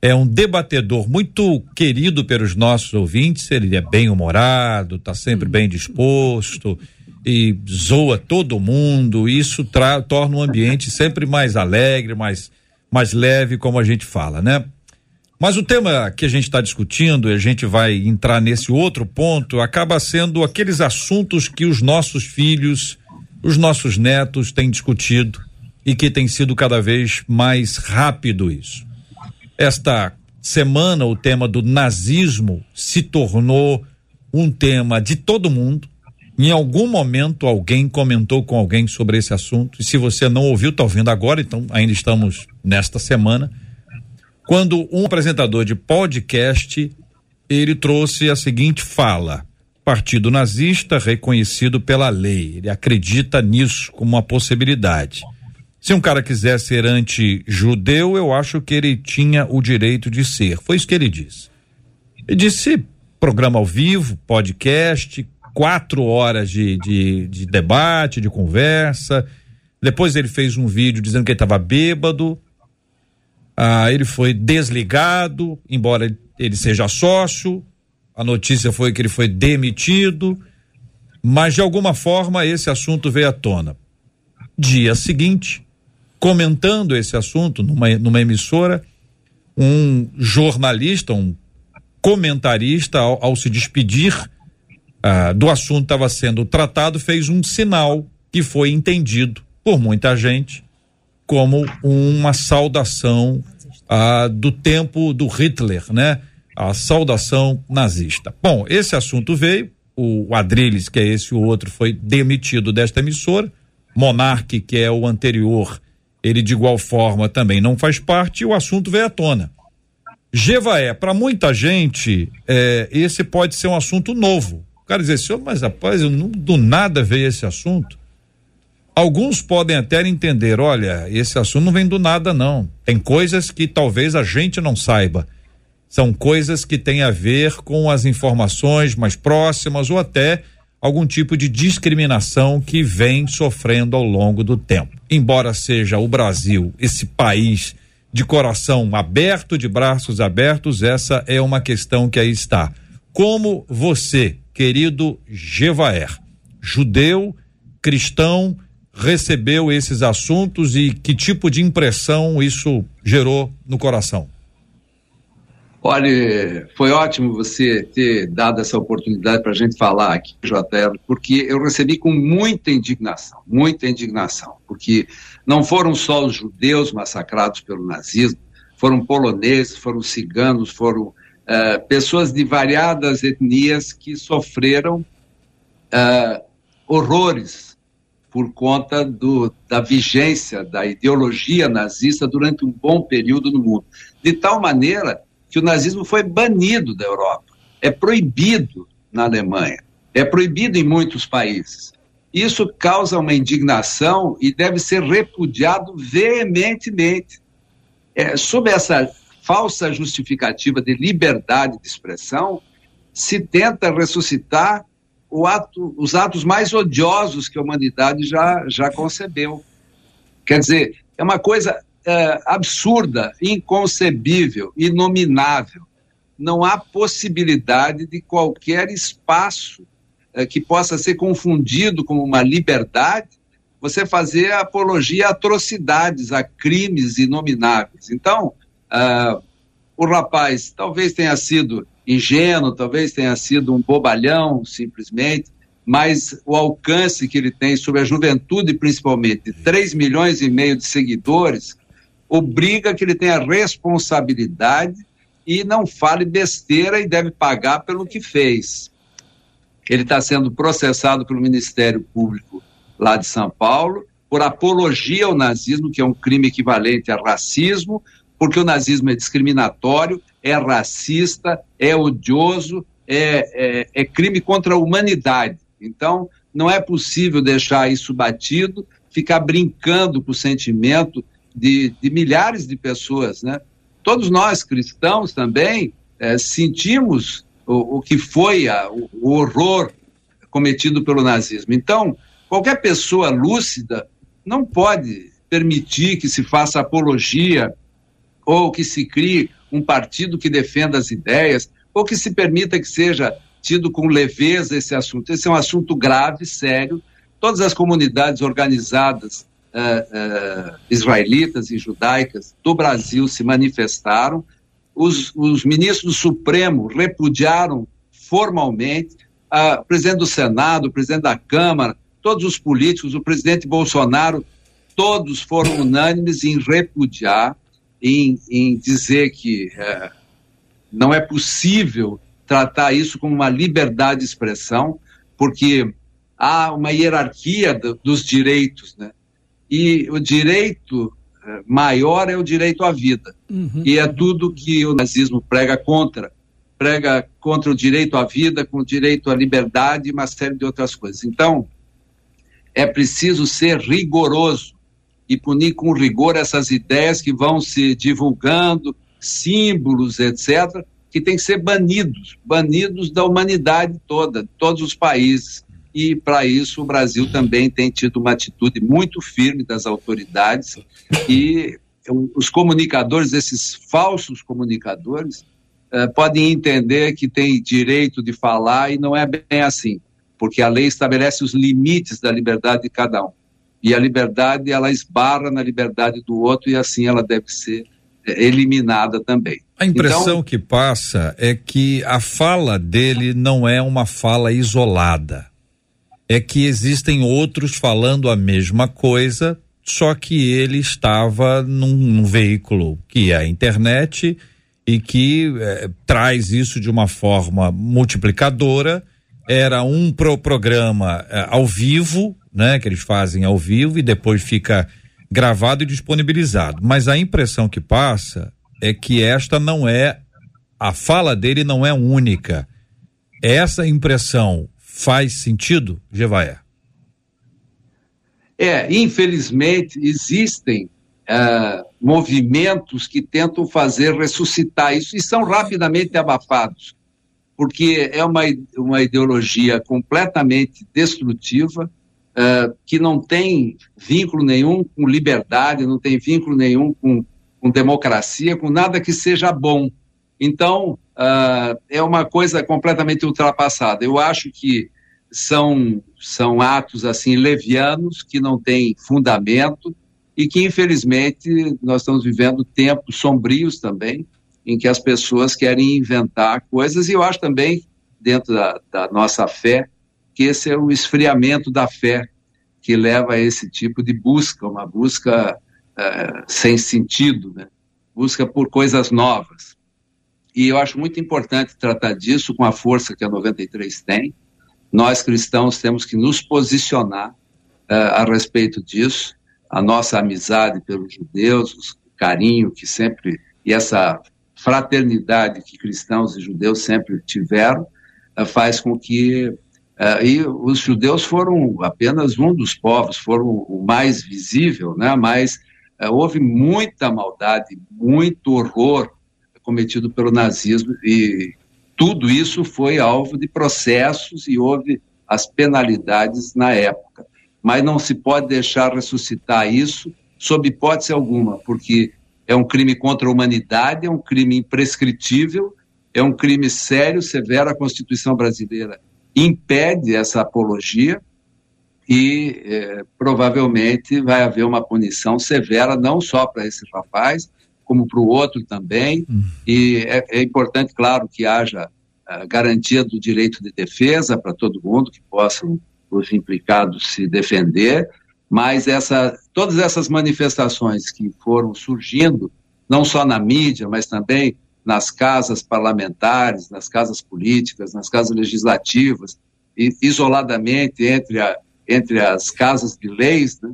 É um debatedor muito querido pelos nossos ouvintes, ele é bem humorado, está sempre bem disposto e zoa todo mundo. Isso torna o ambiente sempre mais alegre, mais, mais leve, como a gente fala, né? Mas o tema que a gente está discutindo, e a gente vai entrar nesse outro ponto, acaba sendo aqueles assuntos que os nossos filhos, os nossos netos têm discutido e que tem sido cada vez mais rápido isso. Esta semana, o tema do nazismo se tornou um tema de todo mundo. Em algum momento, alguém comentou com alguém sobre esse assunto. E se você não ouviu, está ouvindo agora, então ainda estamos nesta semana quando um apresentador de podcast ele trouxe a seguinte fala: Partido nazista reconhecido pela lei. Ele acredita nisso como uma possibilidade. Se um cara quiser ser anti-judeu, eu acho que ele tinha o direito de ser. Foi isso que ele disse. Ele disse programa ao vivo, podcast, quatro horas de, de, de debate, de conversa. Depois ele fez um vídeo dizendo que ele estava bêbado. Ah, ele foi desligado, embora ele seja sócio. A notícia foi que ele foi demitido, mas de alguma forma esse assunto veio à tona. Dia seguinte, comentando esse assunto numa, numa emissora, um jornalista, um comentarista, ao, ao se despedir ah, do assunto estava sendo tratado, fez um sinal que foi entendido por muita gente como uma saudação ah, do tempo do Hitler, né? A saudação nazista. Bom, esse assunto veio, o Adrilles, que é esse o outro, foi demitido desta emissora, Monarque, que é o anterior, ele de igual forma também não faz parte, e o assunto veio à tona. Jevaé, para muita gente, é, esse pode ser um assunto novo. O cara diz assim, mas rapaz, não, do nada veio esse assunto. Alguns podem até entender, olha, esse assunto não vem do nada não. Tem coisas que talvez a gente não saiba. São coisas que têm a ver com as informações mais próximas ou até algum tipo de discriminação que vem sofrendo ao longo do tempo. Embora seja o Brasil esse país de coração aberto, de braços abertos, essa é uma questão que aí está. Como você, querido Gevaer, judeu, cristão, recebeu esses assuntos e que tipo de impressão isso gerou no coração?
Olha, foi ótimo você ter dado essa oportunidade para a gente falar aqui, JR, porque eu recebi com muita indignação, muita indignação, porque não foram só os judeus massacrados pelo nazismo, foram poloneses, foram ciganos, foram uh, pessoas de variadas etnias que sofreram uh, horrores por conta do, da vigência da ideologia nazista durante um bom período no mundo. De tal maneira que o nazismo foi banido da Europa. É proibido na Alemanha. É proibido em muitos países. Isso causa uma indignação e deve ser repudiado veementemente. É, sob essa falsa justificativa de liberdade de expressão, se tenta ressuscitar ato, os atos mais odiosos que a humanidade já, já concebeu. Quer dizer, é uma coisa é, absurda, inconcebível, inominável. Não há possibilidade de qualquer espaço é, que possa ser confundido com uma liberdade você fazer apologia a atrocidades, a crimes inomináveis. Então, uh, o rapaz talvez tenha sido ingênuo, talvez tenha sido um bobalhão, simplesmente, mas o alcance que ele tem sobre a juventude, principalmente, de 3 milhões e meio de seguidores, obriga que ele tenha responsabilidade e não fale besteira e deve pagar pelo que fez. Ele está sendo processado pelo Ministério Público lá de São Paulo por apologia ao nazismo, que é um crime equivalente a racismo, porque o nazismo é discriminatório, é racista, é odioso, é, é, é crime contra a humanidade. Então, não é possível deixar isso batido, ficar brincando com o sentimento de, de milhares de pessoas, né? Todos nós cristãos também é, sentimos o, o, que foi a, o, o horror cometido pelo nazismo. Então, qualquer pessoa lúcida não pode permitir que se faça apologia ou que se crie um partido que defenda as ideias ou que se permita que seja tido com leveza esse assunto. Esse é um assunto grave, sério. Todas as comunidades organizadas uh, uh, israelitas e judaicas do Brasil se manifestaram, os, os ministros do Supremo repudiaram formalmente, uh, o presidente do Senado, o presidente da Câmara, todos os políticos, o presidente Bolsonaro, todos foram unânimes em repudiar, em, em dizer que uh, não é possível tratar isso como uma liberdade de expressão, porque há uma hierarquia do, dos direitos, né? e o direito eh, maior é o direito à vida. Uhum. E é tudo que o nazismo prega contra. Prega contra o direito à vida, com o direito à liberdade e uma série de outras coisas. Então, é preciso ser rigoroso e punir com rigor essas ideias que vão se divulgando, símbolos, etc., que têm que ser banidos banidos da humanidade toda, de todos os países e para isso o Brasil também tem tido uma atitude muito firme das autoridades e os comunicadores, esses falsos comunicadores, eh, podem entender que tem direito de falar e não é bem assim, porque a lei estabelece os limites da liberdade de cada um. E a liberdade, ela esbarra na liberdade do outro e assim ela deve ser eh, eliminada também.
A impressão então, que passa é que a fala dele não é uma fala isolada é que existem outros falando a mesma coisa, só que ele estava num, num veículo que é a internet e que é, traz isso de uma forma multiplicadora. Era um pro programa é, ao vivo, né, que eles fazem ao vivo e depois fica gravado e disponibilizado. Mas a impressão que passa é que esta não é a fala dele não é única. Essa impressão faz sentido, Gevaé?
É, infelizmente existem uh, movimentos que tentam fazer ressuscitar isso e são rapidamente abafados, porque é uma, uma ideologia completamente destrutiva, uh, que não tem vínculo nenhum com liberdade, não tem vínculo nenhum com, com democracia, com nada que seja bom. Então, uh, é uma coisa completamente ultrapassada. Eu acho que são, são atos assim levianos, que não têm fundamento e que, infelizmente, nós estamos vivendo tempos sombrios também, em que as pessoas querem inventar coisas, e eu acho também, dentro da, da nossa fé, que esse é o esfriamento da fé que leva a esse tipo de busca, uma busca uh, sem sentido, né? busca por coisas novas. E eu acho muito importante tratar disso com a força que a 93 tem. Nós cristãos temos que nos posicionar uh, a respeito disso, a nossa amizade pelos judeus, o carinho que sempre e essa fraternidade que cristãos e judeus sempre tiveram uh, faz com que uh, e os judeus foram apenas um dos povos, foram o mais visível, né? Mas houve muita maldade, muito horror cometido pelo nazismo e tudo isso foi alvo de processos e houve as penalidades na época. Mas não se pode deixar ressuscitar isso sob hipótese alguma, porque é um crime contra a humanidade, é um crime imprescritível, é um crime sério, severo. A Constituição brasileira impede essa apologia e é, provavelmente vai haver uma punição severa, não só para esse rapaz, como para o outro também. Hum. E é, é, importante, claro, que haja garantia do direito de defesa para todo mundo, que possam os implicados se defender, mas essa, todas essas manifestações que foram surgindo, não só na mídia, mas também nas casas parlamentares, nas casas políticas, nas casas legislativas, e, isoladamente entre a, entre as casas de leis, né,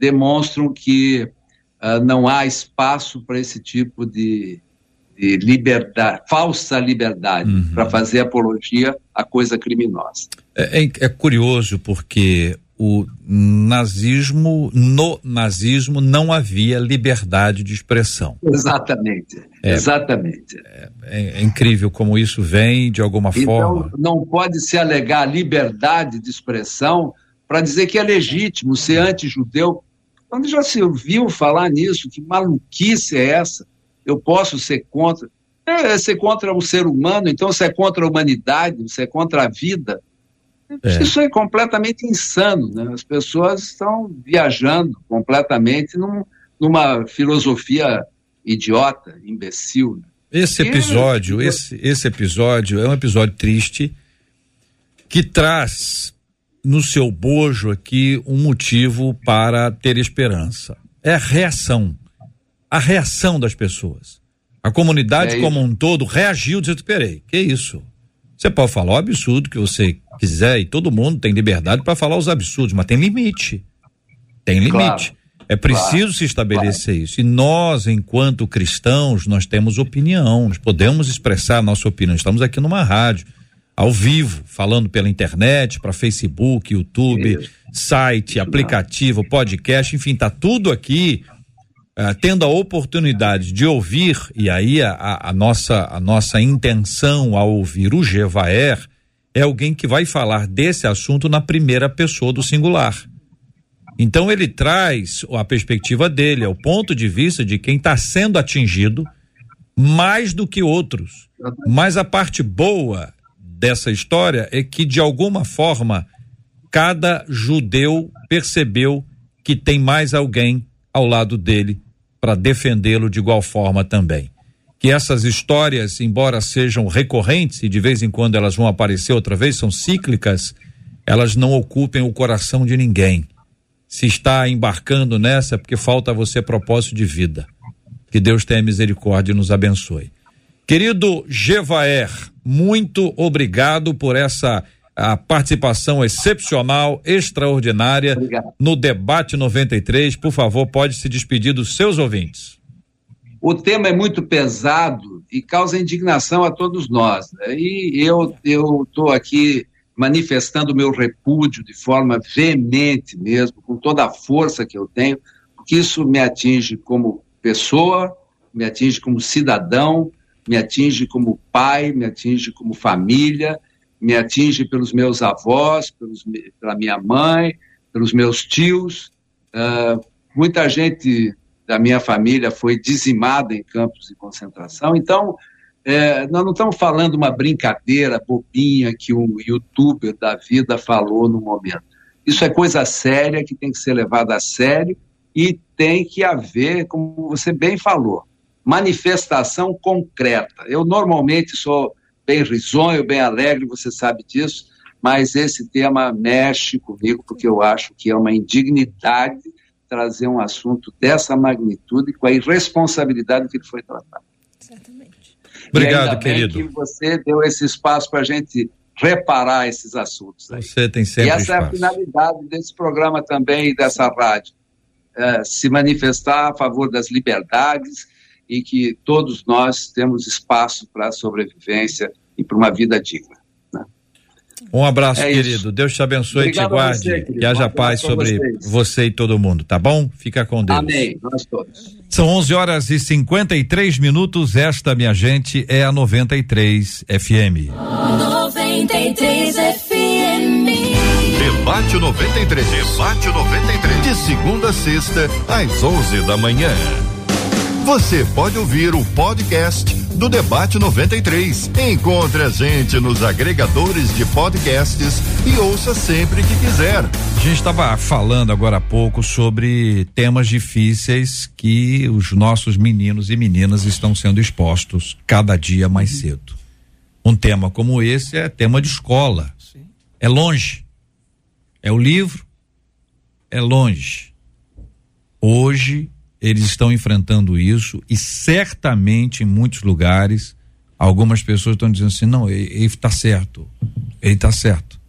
demonstram que uh, não há espaço para esse tipo de, de liberdade, falsa liberdade, uhum. para fazer apologia a coisa criminosa.
É, é, é, curioso porque o nazismo, no nazismo não havia liberdade de expressão.
Exatamente, é, exatamente.
É, é, incrível como isso vem de alguma
então,
forma.
Não pode se alegar liberdade de expressão para dizer que é legítimo ser anti-judeu. Quando já se ouviu falar nisso, que maluquice é essa? Eu posso ser contra. É, é ser contra o ser humano, então você é contra a humanidade, você é contra a vida. É. Isso é completamente insano. Né? As pessoas estão viajando completamente num, numa filosofia idiota, imbecil. Né?
Esse episódio, e... esse, esse episódio é um episódio triste que traz no seu bojo aqui um motivo para ter esperança. É a reação. A reação das pessoas. A comunidade é como um todo reagiu, disse, esperei, que isso? Você pode falar o absurdo que você quiser e todo mundo tem liberdade para falar os absurdos, mas tem limite. Tem limite. Claro, é preciso claro, se estabelecer claro. isso. E nós, enquanto cristãos, nós temos opinião, nós podemos expressar a nossa opinião. Estamos aqui numa rádio ao vivo, falando pela internet, para Facebook, YouTube, Isso. site, aplicativo, podcast, enfim, tá tudo aqui uh, tendo a oportunidade de ouvir, e aí a, a, nossa, a nossa intenção ao ouvir o Gevaer é alguém que vai falar desse assunto na primeira pessoa do singular. Então ele traz a perspectiva dele, é o ponto de vista de quem está sendo atingido mais do que outros. Mas a parte boa dessa história é que, de alguma forma, cada judeu percebeu que tem mais alguém ao lado dele para defendê-lo de igual forma também. Que essas histórias, embora sejam recorrentes e de vez em quando elas vão aparecer outra vez, são cíclicas, elas não ocupem o coração de ninguém. Se está embarcando nessa é porque falta a você propósito de vida. Que Deus tenha misericórdia e nos abençoe. Querido Gevaer, muito obrigado por essa a participação excepcional, extraordinária Obrigado. no debate 93. Por favor, pode se despedir dos seus ouvintes.
O tema é muito pesado e causa indignação a todos nós. Né? E eu eu estou aqui manifestando meu repúdio de forma veemente mesmo, com toda a força que eu tenho, porque isso me atinge como pessoa, me atinge como cidadão, me atinge como pai, me atinge como família, me atinge pelos meus avós, pelos, pela minha mãe, pelos meus tios. Uh, muita gente da minha família foi dizimada em campos de concentração. Então, é, nós não estamos falando uma brincadeira bobinha que um youtuber da vida falou no momento. Isso é coisa séria que tem que ser levada a sério e tem que haver, como você bem falou, manifestação concreta. Eu normalmente sou bem risonho, bem alegre, você sabe disso, mas esse tema mexe comigo porque eu acho que é uma indignidade trazer um assunto dessa magnitude com a irresponsabilidade que ele foi tratado.
Certamente.
Obrigado, querido.
que você deu esse espaço para a gente reparar esses assuntos. Aí.
Você tem sempre
E essa
espaço.
é a finalidade desse programa também e dessa rádio. É, se manifestar a favor das liberdades e que todos nós temos espaço para a sobrevivência e para uma vida digna.
Um abraço,
É
querido.
isso.
Deus te abençoe
Obrigado
e te guarde.
você, querido.
e haja
Um
paz sobre
vocês.
você e todo mundo, tá bom? Fica com Deus.
Amém. Nós todos.
São 11 horas e 53 minutos. Esta, minha gente, é a 93 FM.
93 FM.
Debate 93. Debate 93. De segunda a sexta, às 11 da manhã. Você pode ouvir o podcast do Debate 93. Encontre a gente nos agregadores de podcasts e ouça sempre que quiser.
A gente estava falando agora há pouco sobre temas difíceis que os nossos meninos e meninas estão sendo expostos cada dia mais cedo. Um tema como esse é tema de escola. É longe. É o livro. É longe. Hoje eles estão enfrentando isso e certamente em muitos lugares algumas pessoas estão dizendo assim, não, ele está certo. Ele está certo.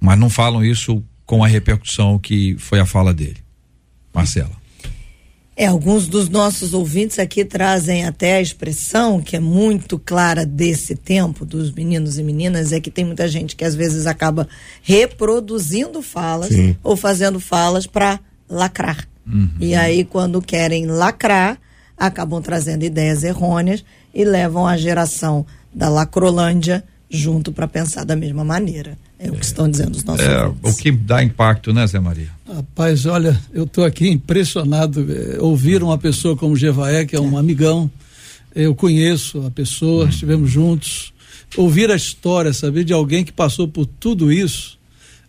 Mas não falam isso com a repercussão que foi a fala dele. Marcela.
É, alguns dos nossos ouvintes aqui trazem até a expressão que é muito clara desse tempo dos meninos e meninas, é que tem muita gente que às vezes acaba reproduzindo falas
Sim.
ou fazendo falas para lacrar. E aí, quando querem lacrar, acabam trazendo ideias errôneas e levam a geração da lacrolândia junto para pensar da mesma maneira. É o que estão dizendo os nossos
É,
ouvintes.
o que dá impacto, né, Zé Maria?
Rapaz, olha, eu estou aqui impressionado. eh, ouvir uma pessoa como Jevaé, que é um amigão, eu conheço a pessoa, estivemos juntos. Ouvir a história, saber de alguém que passou por tudo isso,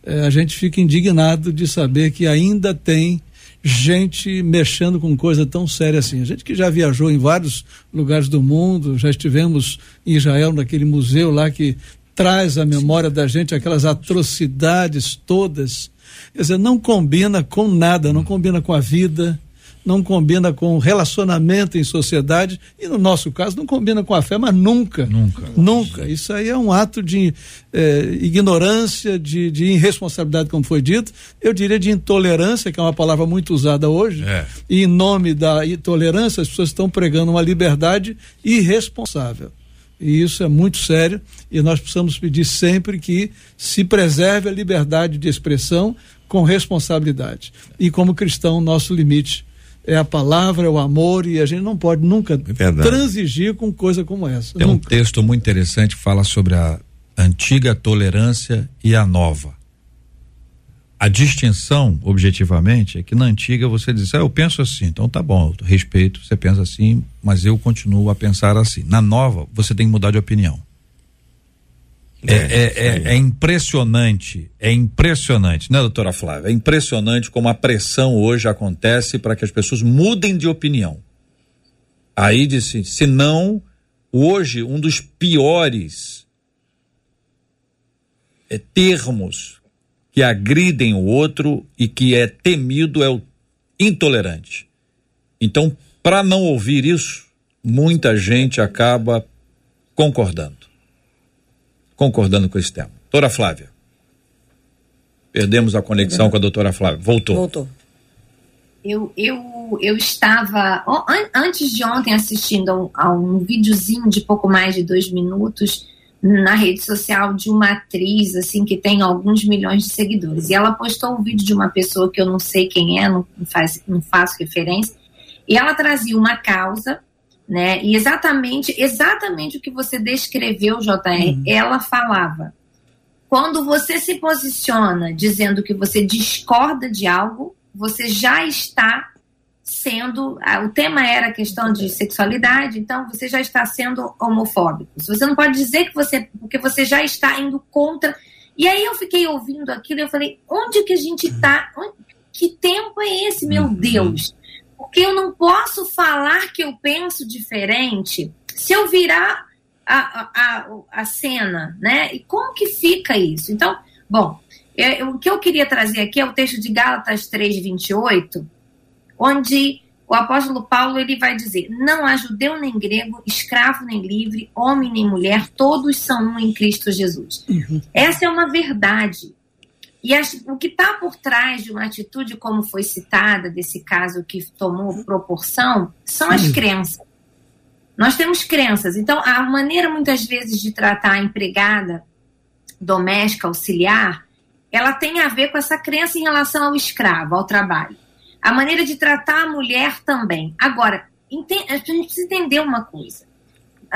eh, a gente fica indignado de saber que ainda tem gente mexendo com coisa tão séria assim. A gente que já viajou em vários lugares do mundo, já estivemos em Israel, naquele museu lá que traz à memória da gente aquelas atrocidades todas. Quer dizer, não combina com nada, não combina com a vida, não combina com relacionamento em sociedade e no nosso caso não combina com a fé, mas nunca,
Nunca.
nunca. Isso aí é um ato de eh, ignorância, de, de irresponsabilidade, como foi dito. Eu diria de intolerância, que é uma palavra muito usada hoje.
É.
E em nome da intolerância, as pessoas estão pregando uma liberdade irresponsável. E isso é muito sério e nós precisamos pedir sempre que se preserve a liberdade de expressão com responsabilidade. E como cristão, nosso limite é a palavra, é o amor e a gente não pode nunca
verdade.
transigir com coisa como essa.
Tem um
nunca.
texto muito interessante que fala sobre a antiga tolerância e a nova. A distinção, objetivamente, é que na antiga você diz, ah, eu penso assim, então tá bom, eu respeito, você pensa assim, mas eu continuo a pensar assim. Na nova, você tem que mudar de opinião. É, é, é, é impressionante, é impressionante, né, doutora Flávia? É impressionante como a pressão hoje acontece para que as pessoas mudem de opinião. Aí disse, se não, hoje um dos piores é, termos que agridem o outro e que é temido é o intolerante. Então, para não ouvir isso, muita gente acaba concordando. Concordando com esse tema. Doutora Flávia. Perdemos a conexão com a doutora Flávia. Voltou.
Voltou.
Eu, eu, eu estava antes de ontem assistindo a um, a um videozinho de pouco mais de dois minutos na rede social de uma atriz assim que tem alguns milhões de seguidores e ela postou um vídeo de uma pessoa que eu não sei quem é, não faz, não faço referência e ela trazia uma causa, né? E exatamente, exatamente o que você descreveu, JR, ela falava. Quando você se posiciona dizendo que você discorda de algo, você já está sendo. O tema era a questão de sexualidade, então você já está sendo homofóbico. Você não pode dizer que você. Porque você já está indo contra. E aí eu fiquei ouvindo aquilo e eu falei: onde que a gente está? Que tempo é esse, meu Deus? Porque eu não posso falar que eu penso diferente se eu virar a, a, a, cena, né? E como que fica isso? Então, bom, é, o que eu queria trazer aqui é o texto de Gálatas 3, 28, onde o apóstolo Paulo ele vai dizer: Não há judeu nem grego, escravo nem livre, homem nem mulher, todos são um em Cristo Jesus. Essa é uma verdade. E as- o que está por trás de uma atitude como foi citada, desse caso que tomou proporção, são as crenças. Nós temos crenças. Então, a maneira muitas vezes de tratar a empregada doméstica, auxiliar, ela tem a ver com essa crença em relação ao escravo, ao trabalho. A maneira de tratar a mulher também. Agora, a gente precisa entender uma coisa.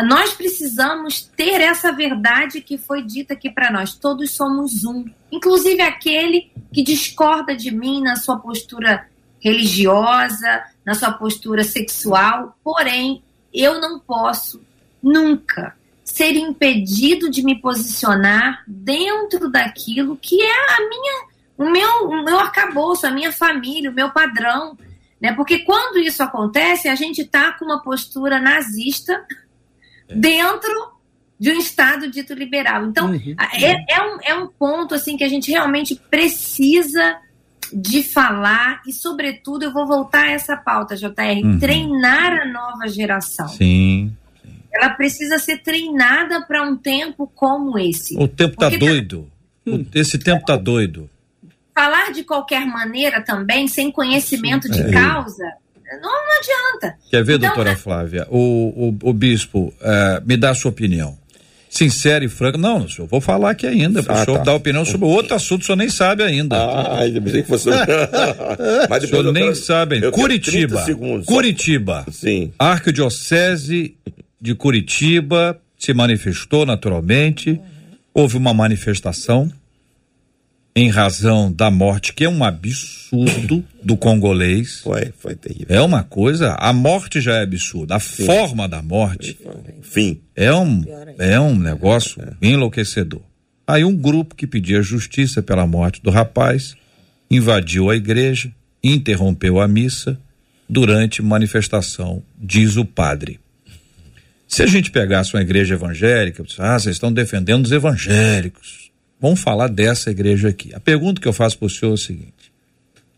Nós precisamos ter essa verdade que foi dita aqui para nós. Todos somos um. Inclusive aquele que discorda de mim na sua postura religiosa, na sua postura sexual. Porém, eu não posso nunca ser impedido de me posicionar dentro daquilo que é a minha, o meu, o meu arcabouço, a minha família, o meu padrão. Né? Porque quando isso acontece, a gente está com uma postura nazista dentro de um Estado dito liberal. Então, é, é um, é um ponto assim que a gente realmente precisa de falar e, sobretudo, eu vou voltar a essa pauta, JR,
Uhum.
treinar a nova geração.
Sim.
Ela precisa ser treinada para um tempo como esse.
O tempo tá
Porque
doido. O- Esse tempo tá doido.
Falar de qualquer maneira também, sem conhecimento de
É.
causa, não, não adianta.
Quer ver,
Então,
doutora Flávia? O, o, o bispo, eh, me dá a sua opinião. Sincera e franca. Não, eu vou falar aqui ainda. para o
Ah,
senhor
tá.
dar opinião sobre outro assunto, o senhor nem sabe ainda.
Ah, eu pensei que fosse. Mas
o senhor nem
quero-
sabe ainda. Curitiba.
30 segundos, só.
Curitiba.
Sim.
Arquidiocese de Curitiba se manifestou naturalmente. Houve uma manifestação em razão da morte, que é um absurdo do congolês.
Foi, foi terrível.
É uma coisa, a morte já é absurda, a forma da morte
Fim.
é um, é um negócio enlouquecedor. Aí um grupo que pedia justiça pela morte do rapaz invadiu a igreja, interrompeu a missa durante manifestação, diz o padre. Se a gente pegasse uma igreja evangélica, ah, vocês estão defendendo os evangélicos. Vamos falar dessa igreja aqui. A pergunta que eu faço para o senhor é o seguinte: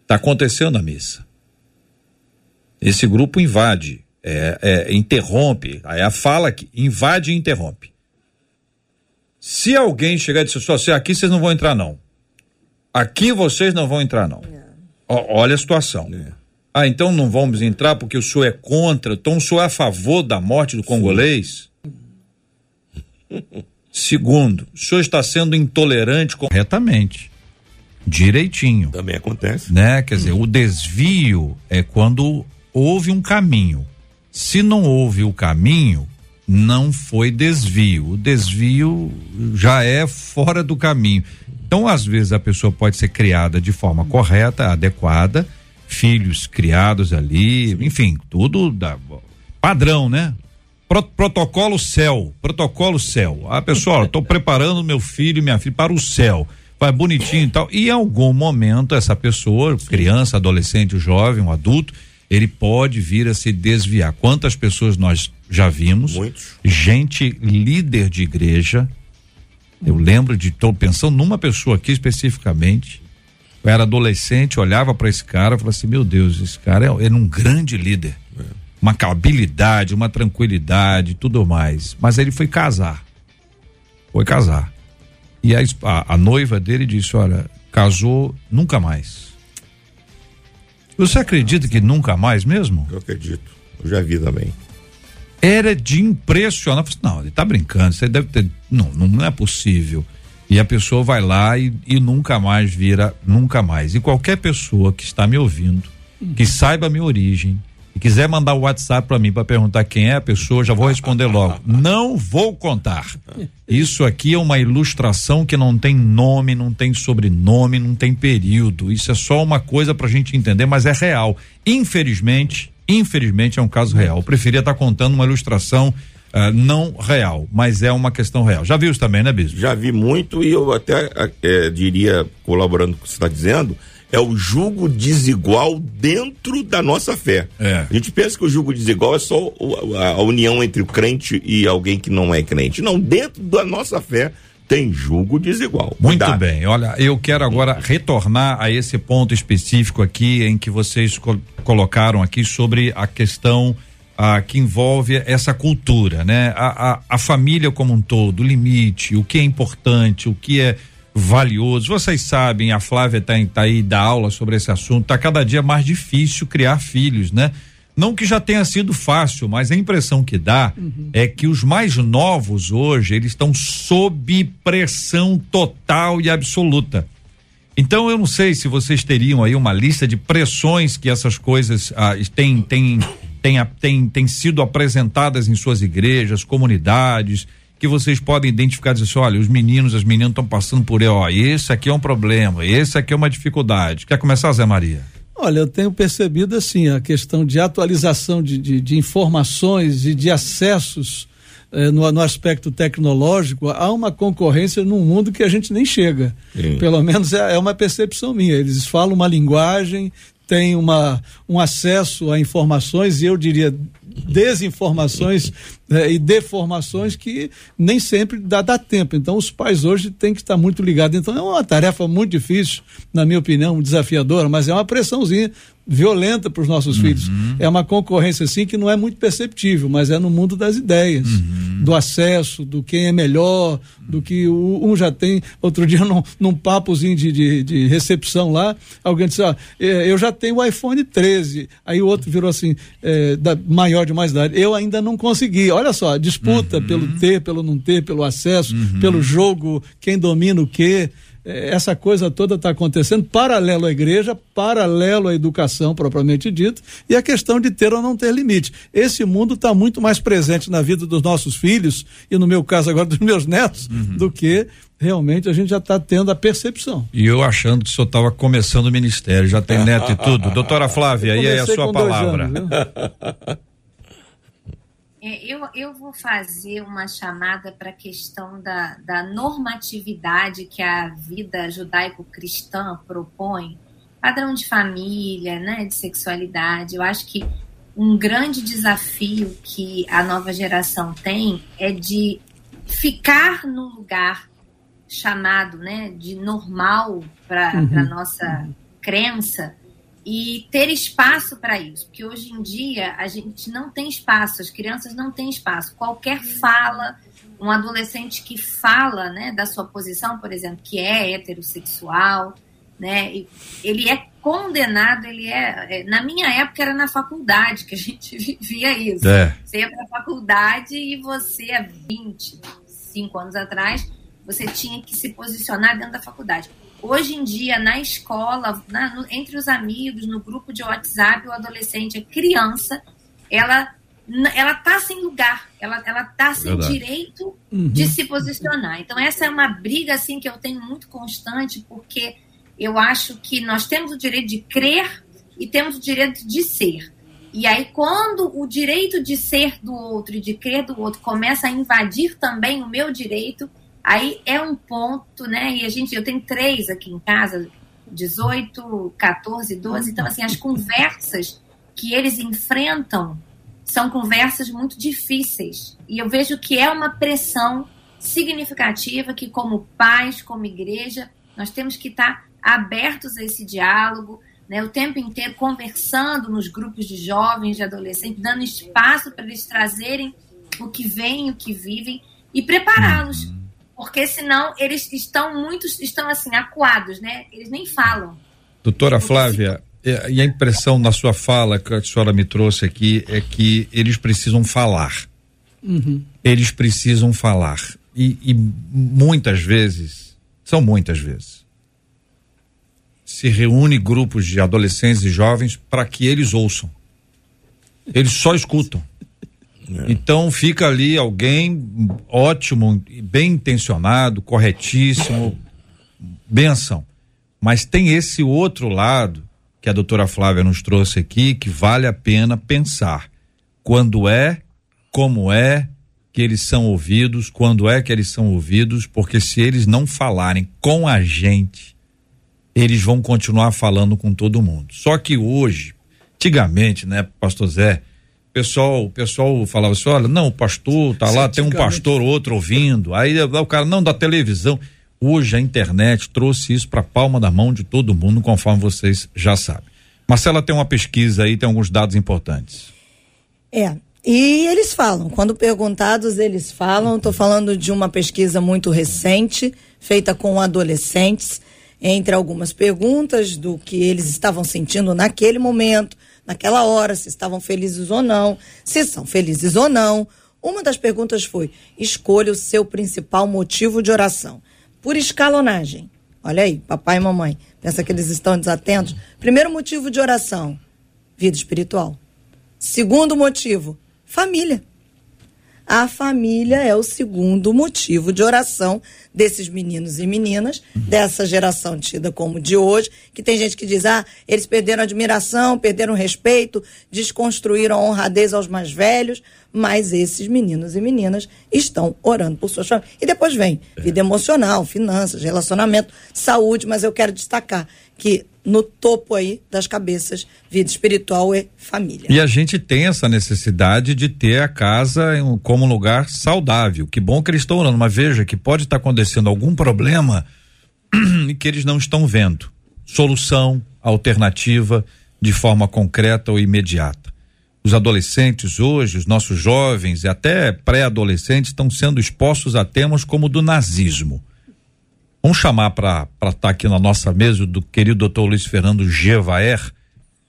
está acontecendo a missa. Esse grupo invade, é, é, interrompe, aí a fala que invade e interrompe. Se alguém chegar e disser, só se aqui vocês não vão entrar não. Aqui vocês não vão entrar não. Ó, olha a situação. Ah, então não vamos entrar porque o senhor é contra, então o senhor é a favor da morte do congolês? Segundo, o senhor está sendo intolerante corretamente. Direitinho.
Também acontece.
né? Quer dizer, o desvio é quando houve um caminho. Se não houve o caminho, não foi desvio. O desvio já é fora do caminho. Então, às vezes, a pessoa pode ser criada de forma correta, adequada, filhos criados ali, enfim, tudo da, padrão, né? Pro- protocolo céu, protocolo céu. A pessoa, estou preparando meu filho e minha filha para o céu. Vai bonitinho e tal. E em algum momento, essa pessoa, criança, adolescente, jovem, um adulto, ele pode vir a se desviar. Quantas pessoas nós já vimos?
Muitos.
Gente líder de igreja. Eu lembro de, estou pensando numa pessoa aqui especificamente. Eu era adolescente, olhava para esse cara e falava assim: meu Deus, esse cara é, é um grande líder. Uma habilidade, uma tranquilidade, tudo mais. Mas ele foi casar. Foi casar. E a, a, a noiva dele disse: olha, casou nunca mais. Você acredita que nunca mais mesmo?
Eu acredito. Eu já vi também.
Era de impressionar. Eu falei, Não, ele tá brincando, você deve ter. Não, não é possível. E a pessoa vai lá e, e nunca mais vira, nunca mais. E qualquer pessoa que está me ouvindo, que saiba a minha origem e quiser mandar o WhatsApp para mim para perguntar quem é a pessoa, já vou responder logo. Não vou contar. Isso aqui é uma ilustração que não tem nome, não tem sobrenome, não tem período. Isso é só uma coisa para a gente entender, mas é real. Infelizmente, infelizmente é um caso real. Eu preferia estar tá contando uma ilustração Uh, não real, mas é uma questão real. Já viu isso também, né, Bispo?
Já vi muito e eu até é, diria, colaborando com o que você está dizendo, é o julgo desigual dentro da nossa fé.
É.
A gente pensa que o julgo desigual é só a união entre o crente e alguém que não é crente. Não, dentro da nossa fé tem julgo desigual.
Muito Cuidado. bem. Olha, eu quero agora retornar a esse ponto específico aqui em que vocês co colocaram aqui sobre a questão ah, que envolve essa cultura, né? A, a, a família como um todo, o limite, o que é importante, o que é valioso. Vocês sabem, a Flávia está tá aí da aula sobre esse assunto. Está cada dia mais difícil criar filhos, né? Não que já tenha sido fácil, mas a impressão que dá uhum. é que os mais novos hoje, eles estão sob pressão total e absoluta. Então eu não sei se vocês teriam aí uma lista de pressões que essas coisas ah, têm, têm, têm, têm, têm sido apresentadas em suas igrejas, comunidades, que vocês podem identificar e dizer assim, olha, os meninos, as meninas estão passando por aí, ó, esse aqui é um problema, esse aqui é uma dificuldade. Quer começar, Zé Maria?
Olha, eu tenho percebido assim, a questão de atualização de, de, de informações e de acessos eh, no, no, aspecto tecnológico, há uma concorrência num mundo que a gente nem chega. Sim. Pelo menos é, é uma percepção minha. Eles falam uma linguagem, têm uma, um acesso a informações, e eu diria desinformações né, e deformações que nem sempre dá, dá tempo. Então, os pais hoje têm que estar muito ligados. Então, é uma tarefa muito difícil, na minha opinião, desafiadora, mas é uma pressãozinha violenta para os nossos uhum. filhos. É uma concorrência assim que não é muito perceptível, mas é no mundo das ideias, uhum. do acesso, do quem é melhor, do que o, um já tem. Outro dia, num, num papozinho de, de, de, recepção lá, alguém disse: ó, é, eu já tenho o iPhone 13. Aí o outro virou assim, é, da, maior de mais idade. Eu ainda não consegui. Olha só, disputa uhum. pelo ter, pelo não ter, pelo acesso, uhum. pelo jogo, quem domina o quê essa coisa toda está acontecendo paralelo à igreja, paralelo à educação propriamente dito, e a questão de ter ou não ter limite. Esse mundo está muito mais presente na vida dos nossos filhos, e no meu caso agora dos meus netos, uhum. do que realmente a gente já está tendo a percepção.
E eu achando que o senhor estava começando o ministério, já tem neto e tudo. Doutora Flávia, aí é a sua palavra. Anos,
é, eu, eu vou fazer uma chamada para a questão da, da normatividade que a vida judaico-cristã propõe, padrão de família, né, de sexualidade. Eu acho que um grande desafio que a nova geração tem é de ficar no lugar chamado né, de normal para a uhum. nossa crença e ter espaço para isso, porque hoje em dia a gente não tem espaço, as crianças não têm espaço. Qualquer fala, um adolescente que fala, né, da sua posição, por exemplo, que é heterossexual, né, ele é condenado, ele é, é na minha época era na faculdade que a gente vivia isso. É. Você ia para a faculdade e você há 25 anos atrás, você tinha que se posicionar dentro da faculdade. Hoje em dia, na escola, na, no, entre os amigos, no grupo de WhatsApp, o adolescente, a criança, ela ela tá sem lugar, ela ela tá sem Verdade. direito uhum. de se posicionar. Então essa é uma briga assim que eu tenho muito constante, porque eu acho que nós temos o direito de crer e temos o direito de ser. E aí quando o direito de ser do outro e de crer do outro começa a invadir também o meu direito, Aí é um ponto, né? E a gente, eu tenho três aqui em casa, 18, 14, 12. Então, assim, as conversas que eles enfrentam são conversas muito difíceis. E eu vejo que é uma pressão significativa que, como pais, como igreja, nós temos que estar abertos a esse diálogo, né, o tempo inteiro conversando nos grupos de jovens, de adolescentes, dando espaço para eles trazerem o que vem, o que vivem e prepará-los uhum porque senão eles estão muito, estão assim, acuados, né? Eles nem falam.
Doutora Flávia, é, e a impressão na sua fala que a senhora me trouxe aqui é que eles precisam falar. Uhum. Eles precisam falar. E, e muitas vezes, são muitas vezes, se reúne grupos de adolescentes e jovens para que eles ouçam. Eles só escutam. Então fica ali alguém ótimo, bem intencionado, corretíssimo, benção. Mas tem esse outro lado que a doutora Flávia nos trouxe aqui que vale a pena pensar. Quando é, como é que eles são ouvidos, quando é que eles são ouvidos, porque se eles não falarem com a gente, eles vão continuar falando com todo mundo. Só que hoje, antigamente, né, pastor Zé, pessoal, o pessoal falava assim: olha, não, o pastor tá lá, tem um pastor, outro ouvindo. Aí o cara, não, da televisão. Hoje a internet trouxe isso para a palma da mão de todo mundo, conforme vocês já sabem. Marcela tem uma pesquisa aí, tem alguns dados importantes.
É. E eles falam, quando perguntados, eles falam. Estou falando de uma pesquisa muito recente, feita com adolescentes, entre algumas perguntas do que eles estavam sentindo naquele momento, naquela hora, se estavam felizes ou não, se são felizes ou não. Uma das perguntas foi: escolha o seu principal motivo de oração. Por escalonagem. Olha aí, papai e mamãe. Pensa que eles estão desatentos? Primeiro motivo de oração: vida espiritual. Segundo motivo: família. A família é o segundo motivo de oração desses meninos e meninas, dessa geração tida como de hoje, que tem gente que diz, ah, eles perderam admiração, perderam respeito, desconstruíram a honradez aos mais velhos, mas esses meninos e meninas estão orando por suas famílias. E depois vem vida emocional, finanças, relacionamento, saúde, mas eu quero destacar que no topo aí das cabeças, vida espiritual e família.
E a gente tem essa necessidade de ter a casa como um lugar saudável. Que bom que eles estão orando, mas veja que pode estar acontecendo algum problema e que eles não estão vendo. Solução, alternativa, de forma concreta ou imediata. Os adolescentes hoje, os nossos jovens e até pré-adolescentes estão sendo expostos a temas como o do nazismo Vamos chamar para estar tá aqui na nossa mesa do querido doutor Luiz Fernando Gevaer,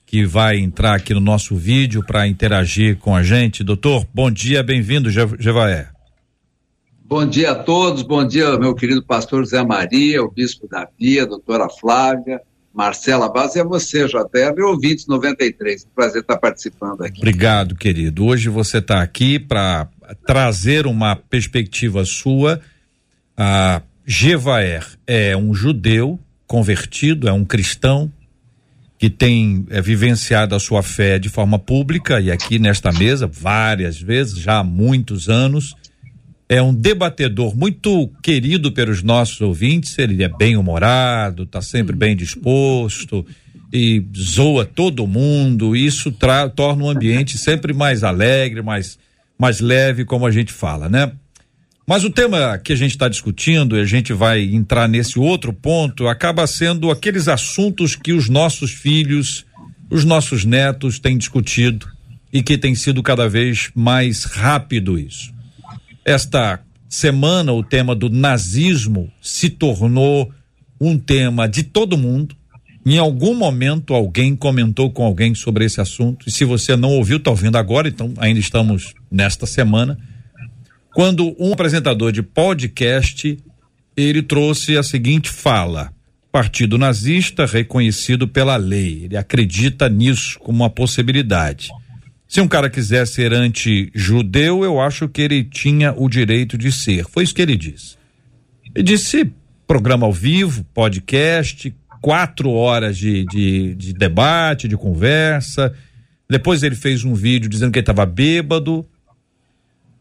que vai entrar aqui no nosso vídeo para interagir com a gente. Doutor, bom dia, bem-vindo, Gevaer.
Bom dia a todos, bom dia, meu querido pastor Zé Maria, o bispo Davi, a doutora Flávia, Marcela Base e a você, JR, e ouvintes 93. Um prazer estar participando aqui.
Obrigado, querido. Hoje você está aqui para trazer uma perspectiva sua. Ah, Gevaer é um judeu convertido, é um cristão que tem é, vivenciado a sua fé de forma pública e aqui nesta mesa várias vezes, já há muitos anos. É um debatedor muito querido pelos nossos ouvintes, ele é bem humorado, está sempre bem disposto e zoa todo mundo. Isso torna o ambiente sempre mais alegre, mais, mais leve, como a gente fala, né? Mas o tema que a gente está discutindo, e a gente vai entrar nesse outro ponto, acaba sendo aqueles assuntos que os nossos filhos, os nossos netos têm discutido e que tem sido cada vez mais rápido isso. Esta semana, o tema do nazismo se tornou um tema de todo mundo. Em algum momento, alguém comentou com alguém sobre esse assunto. E se você não ouviu, está ouvindo agora, então ainda estamos nesta semana quando um apresentador de podcast ele trouxe a seguinte fala: Partido nazista reconhecido pela lei. Ele acredita nisso como uma possibilidade. Se um cara quiser ser anti-judeu, eu acho que ele tinha o direito de ser. Foi isso que ele disse. Ele disse programa ao vivo, podcast, quatro horas de, de, de debate, de conversa. Depois ele fez um vídeo dizendo que ele estava bêbado.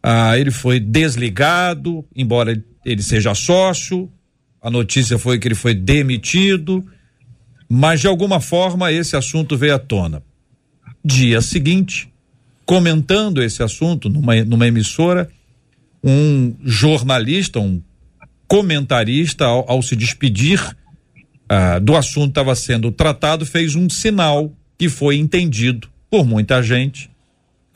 Ah, ele foi desligado, embora ele seja sócio. A notícia foi que ele foi demitido, mas de alguma forma esse assunto veio à tona. Dia seguinte, comentando esse assunto numa, numa emissora, um jornalista, um comentarista, ao, ao se despedir ah, do assunto estava sendo tratado, fez um sinal que foi entendido por muita gente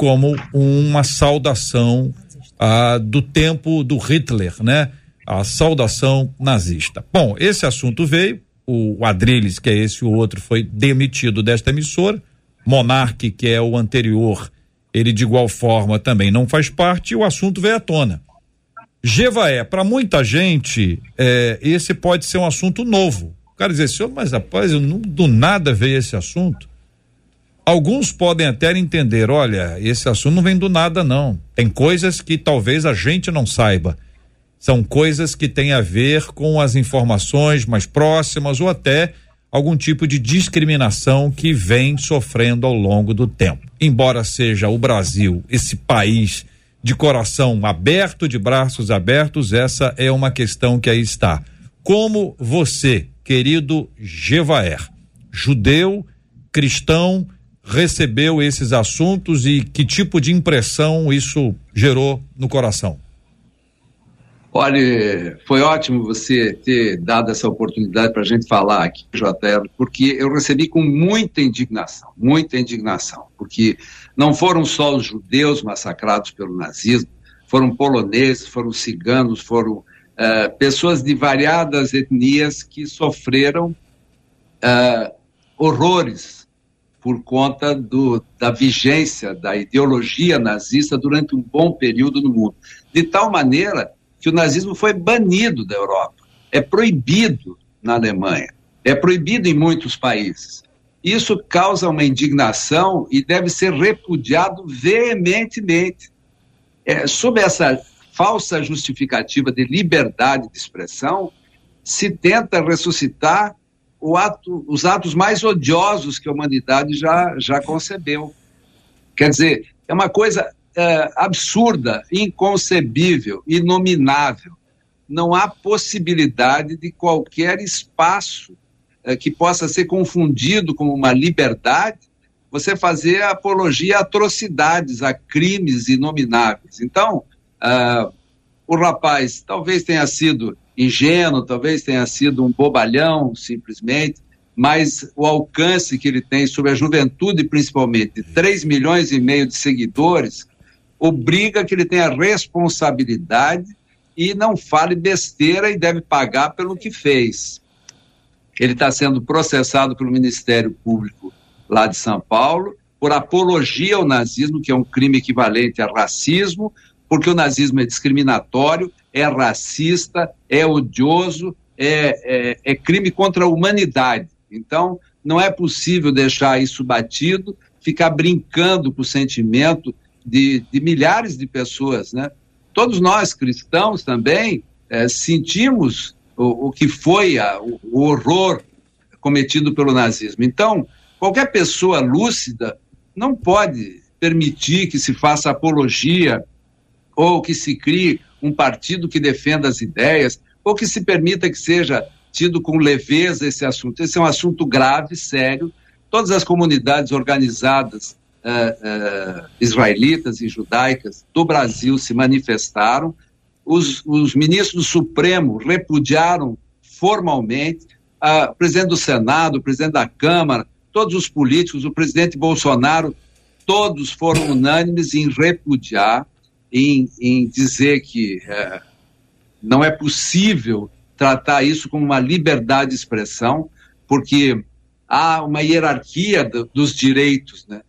como uma saudação ah, do tempo do Hitler, né? A saudação nazista. Bom, esse assunto veio, o Adrilles, que é esse o outro, foi demitido desta emissora. Monarque, que é o anterior, ele de igual forma também não faz parte e o assunto veio à tona. Jevaé, para muita gente, é, esse pode ser um assunto novo. O cara diz assim, mas rapaz, não, do nada veio esse assunto. Alguns podem até entender, olha, esse assunto não vem do nada não. Tem coisas que talvez a gente não saiba. São coisas que têm a ver com as informações mais próximas ou até algum tipo de discriminação que vem sofrendo ao longo do tempo. Embora seja o Brasil esse país de coração aberto, de braços abertos, essa é uma questão que aí está. Como você, querido Gevaer, judeu, cristão, recebeu esses assuntos e que tipo de impressão isso gerou no coração?
Olha, foi ótimo você ter dado essa oportunidade para a gente falar aqui, JR, porque eu recebi com muita indignação, muita indignação, porque não foram só os judeus massacrados pelo nazismo, foram poloneses, foram ciganos, foram uh, pessoas de variadas etnias que sofreram uh, horrores por conta do, da vigência da ideologia nazista durante um bom período no mundo. De tal maneira que o nazismo foi banido da Europa. É proibido na Alemanha, é proibido em muitos países. Isso causa uma indignação e deve ser repudiado veementemente. É, sob essa falsa justificativa de liberdade de expressão, se tenta ressuscitar ato, os atos mais odiosos que a humanidade já, já concebeu. Quer dizer, é uma coisa é, absurda, inconcebível, inominável. Não há possibilidade de qualquer espaço é, que possa ser confundido com uma liberdade você fazer apologia a atrocidades, a crimes inomináveis. Então, uh, o rapaz talvez tenha sido ingênuo, talvez tenha sido um bobalhão, simplesmente, mas o alcance que ele tem sobre a juventude, principalmente, de 3 milhões e meio de seguidores, obriga que ele tenha responsabilidade e não fale besteira e deve pagar pelo que fez. Ele está sendo processado pelo Ministério Público lá de São Paulo por apologia ao nazismo, que é um crime equivalente a racismo, porque o nazismo é discriminatório, é racista, é odioso, é, é, é crime contra a humanidade. Então, não é possível deixar isso batido, ficar brincando com o sentimento de, de milhares de pessoas, né? Todos nós cristãos também é, sentimos o, o, que foi a, o, o horror cometido pelo nazismo. Então, qualquer pessoa lúcida não pode permitir que se faça apologia ou que se crie um partido que defenda as ideias ou que se permita que seja tido com leveza esse assunto. Esse é um assunto grave, sério. Todas as comunidades organizadas uh, uh, israelitas e judaicas do Brasil se manifestaram, os, os ministros do Supremo repudiaram formalmente, uh, o presidente do Senado, o presidente da Câmara, todos os políticos, o presidente Bolsonaro, todos foram unânimes em repudiar, em, em dizer que uh, não é possível tratar isso como uma liberdade de expressão, porque há uma hierarquia do, dos direitos, né?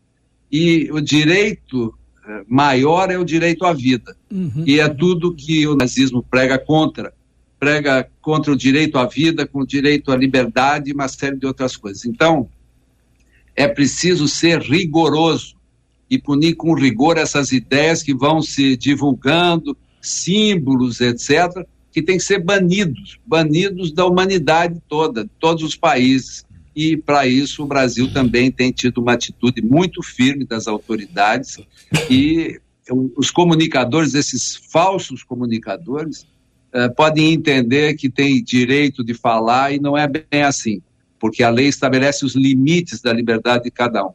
E o direito eh, maior é o direito à vida. Uhum. E é tudo que o nazismo prega contra. Prega contra o direito à vida, com o direito à liberdade e uma série de outras coisas. Então, é preciso ser rigoroso e punir com rigor essas ideias que vão se divulgando, símbolos, etc., que têm que ser banidos banidos da humanidade toda, de todos os países e para isso o Brasil também tem tido uma atitude muito firme das autoridades e os comunicadores, esses falsos comunicadores, eh, podem entender que tem direito de falar e não é bem assim, porque a lei estabelece os limites da liberdade de cada um.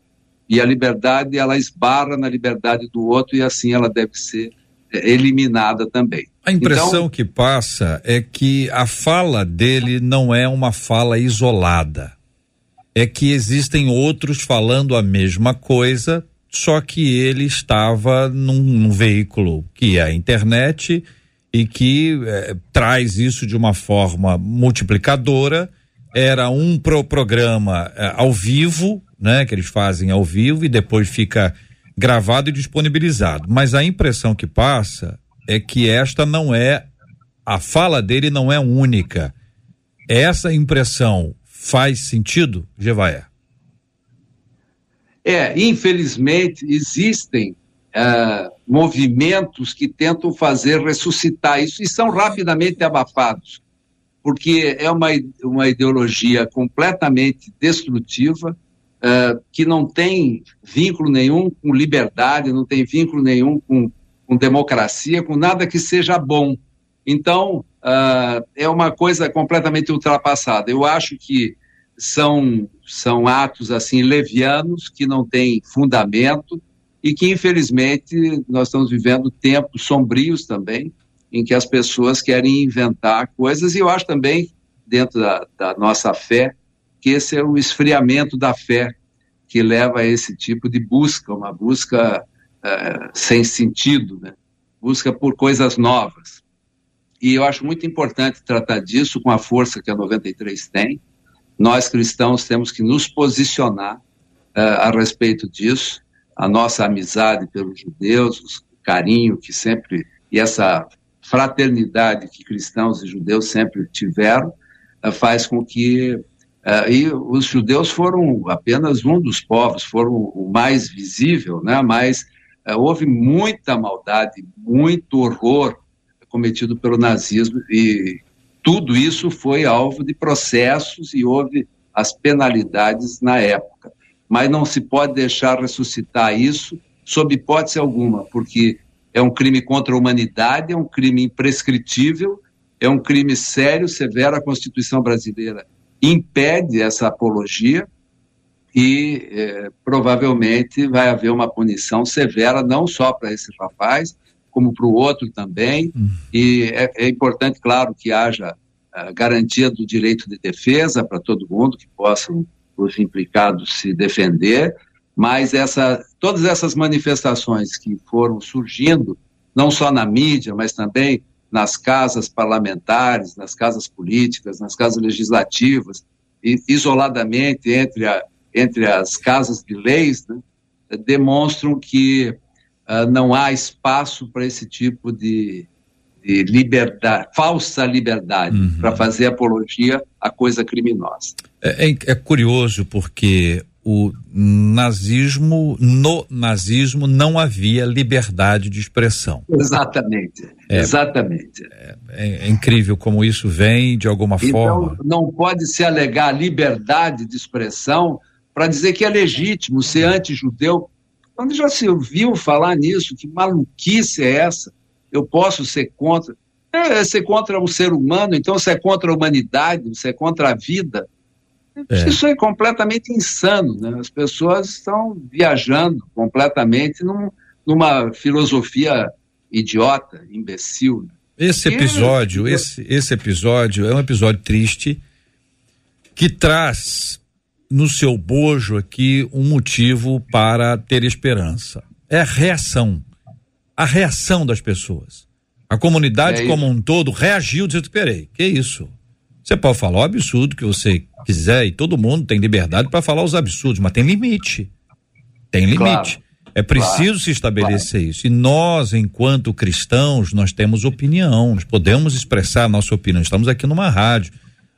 E a liberdade, ela esbarra na liberdade do outro e assim ela deve ser eh, eliminada também.
A impressão então, que passa é que a fala dele não é uma fala isolada é que existem outros falando a mesma coisa, só que ele estava num, num veículo que é a internet e que é, traz isso de uma forma multiplicadora. Era um pro programa é, ao vivo, né, que eles fazem ao vivo e depois fica gravado e disponibilizado. Mas a impressão que passa é que esta não é a fala dele não é única. Essa impressão faz sentido, Gevaé?
É, infelizmente, existem uh, movimentos que tentam fazer ressuscitar isso e são rapidamente abafados, porque é uma, uma ideologia completamente destrutiva, uh, que não tem vínculo nenhum com liberdade, não tem vínculo nenhum com, com democracia, com nada que seja bom. Então, uh, é uma coisa completamente ultrapassada. Eu acho que são, são atos assim levianos que não têm fundamento e que infelizmente nós estamos vivendo tempos sombrios também em que as pessoas querem inventar coisas e eu acho também dentro da, da nossa fé que esse é o esfriamento da fé que leva a esse tipo de busca, uma busca uh, sem sentido, né? busca por coisas novas. E eu acho muito importante tratar disso com a força que a 93 tem. Nós cristãos temos que nos posicionar uh, a respeito disso. A nossa amizade pelos judeus, o carinho que sempre e essa fraternidade que cristãos e judeus sempre tiveram, uh, faz com que uh, e os judeus foram apenas um dos povos, foram o mais visível, né? Mas houve muita maldade, muito horror cometido pelo nazismo e tudo isso foi alvo de processos e houve as penalidades na época. Mas não se pode deixar ressuscitar isso sob hipótese alguma, porque é um crime contra a humanidade, é um crime imprescritível, é um crime sério, severo. A Constituição brasileira impede essa apologia e é, provavelmente vai haver uma punição severa, não só para esse rapaz, como para o outro também. Hum. E é, é, importante, claro, que haja a garantia do direito de defesa para todo mundo, que possam os implicados se defender, mas essa, todas essas manifestações que foram surgindo, não só na mídia, mas também nas casas parlamentares, nas casas políticas, nas casas legislativas, e isoladamente entre, a, entre as casas de leis, né, demonstram que uh, não há espaço para esse tipo de, de liberdade, falsa liberdade, uhum. para fazer apologia à coisa criminosa.
É, é, é, curioso porque o nazismo, no nazismo não havia liberdade de expressão.
Exatamente, é, exatamente.
É, é, é incrível como isso vem de alguma
então,
forma.
Não pode se alegar liberdade de expressão para dizer que é legítimo ser anti-judeu quando já se ouviu falar nisso, que maluquice é essa? Eu posso ser contra. É, ser contra o ser humano, então você é contra a humanidade, você é contra a vida. É. Isso é completamente insano, né? As pessoas estão viajando completamente num, numa filosofia idiota, imbecil. Né?
Esse episódio, e... esse, esse episódio é um episódio triste que traz no seu bojo aqui um motivo para ter esperança. É a reação. A reação das pessoas. A comunidade é como um todo reagiu dizendo: peraí, que isso? Você pode falar o absurdo que você quiser e todo mundo tem liberdade para falar os absurdos, mas tem limite. Tem limite. Claro. É preciso claro. se estabelecer claro. isso. E nós, enquanto cristãos, nós temos opinião, nós podemos expressar a nossa opinião. Estamos aqui numa rádio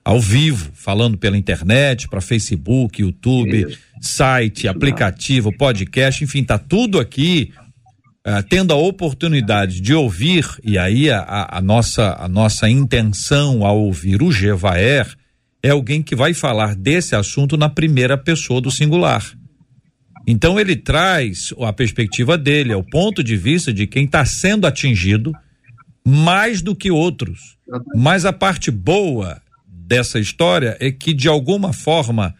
ao vivo, falando pela internet, para Facebook, YouTube, Isso. site, aplicativo, podcast, enfim, tá tudo aqui uh, tendo a oportunidade de ouvir, e aí a, a, nossa, a nossa intenção ao ouvir o Gevaer é alguém que vai falar desse assunto na primeira pessoa do singular. Então ele traz a perspectiva dele, é o ponto de vista de quem está sendo atingido mais do que outros. Mas a parte boa dessa história é que, de alguma forma,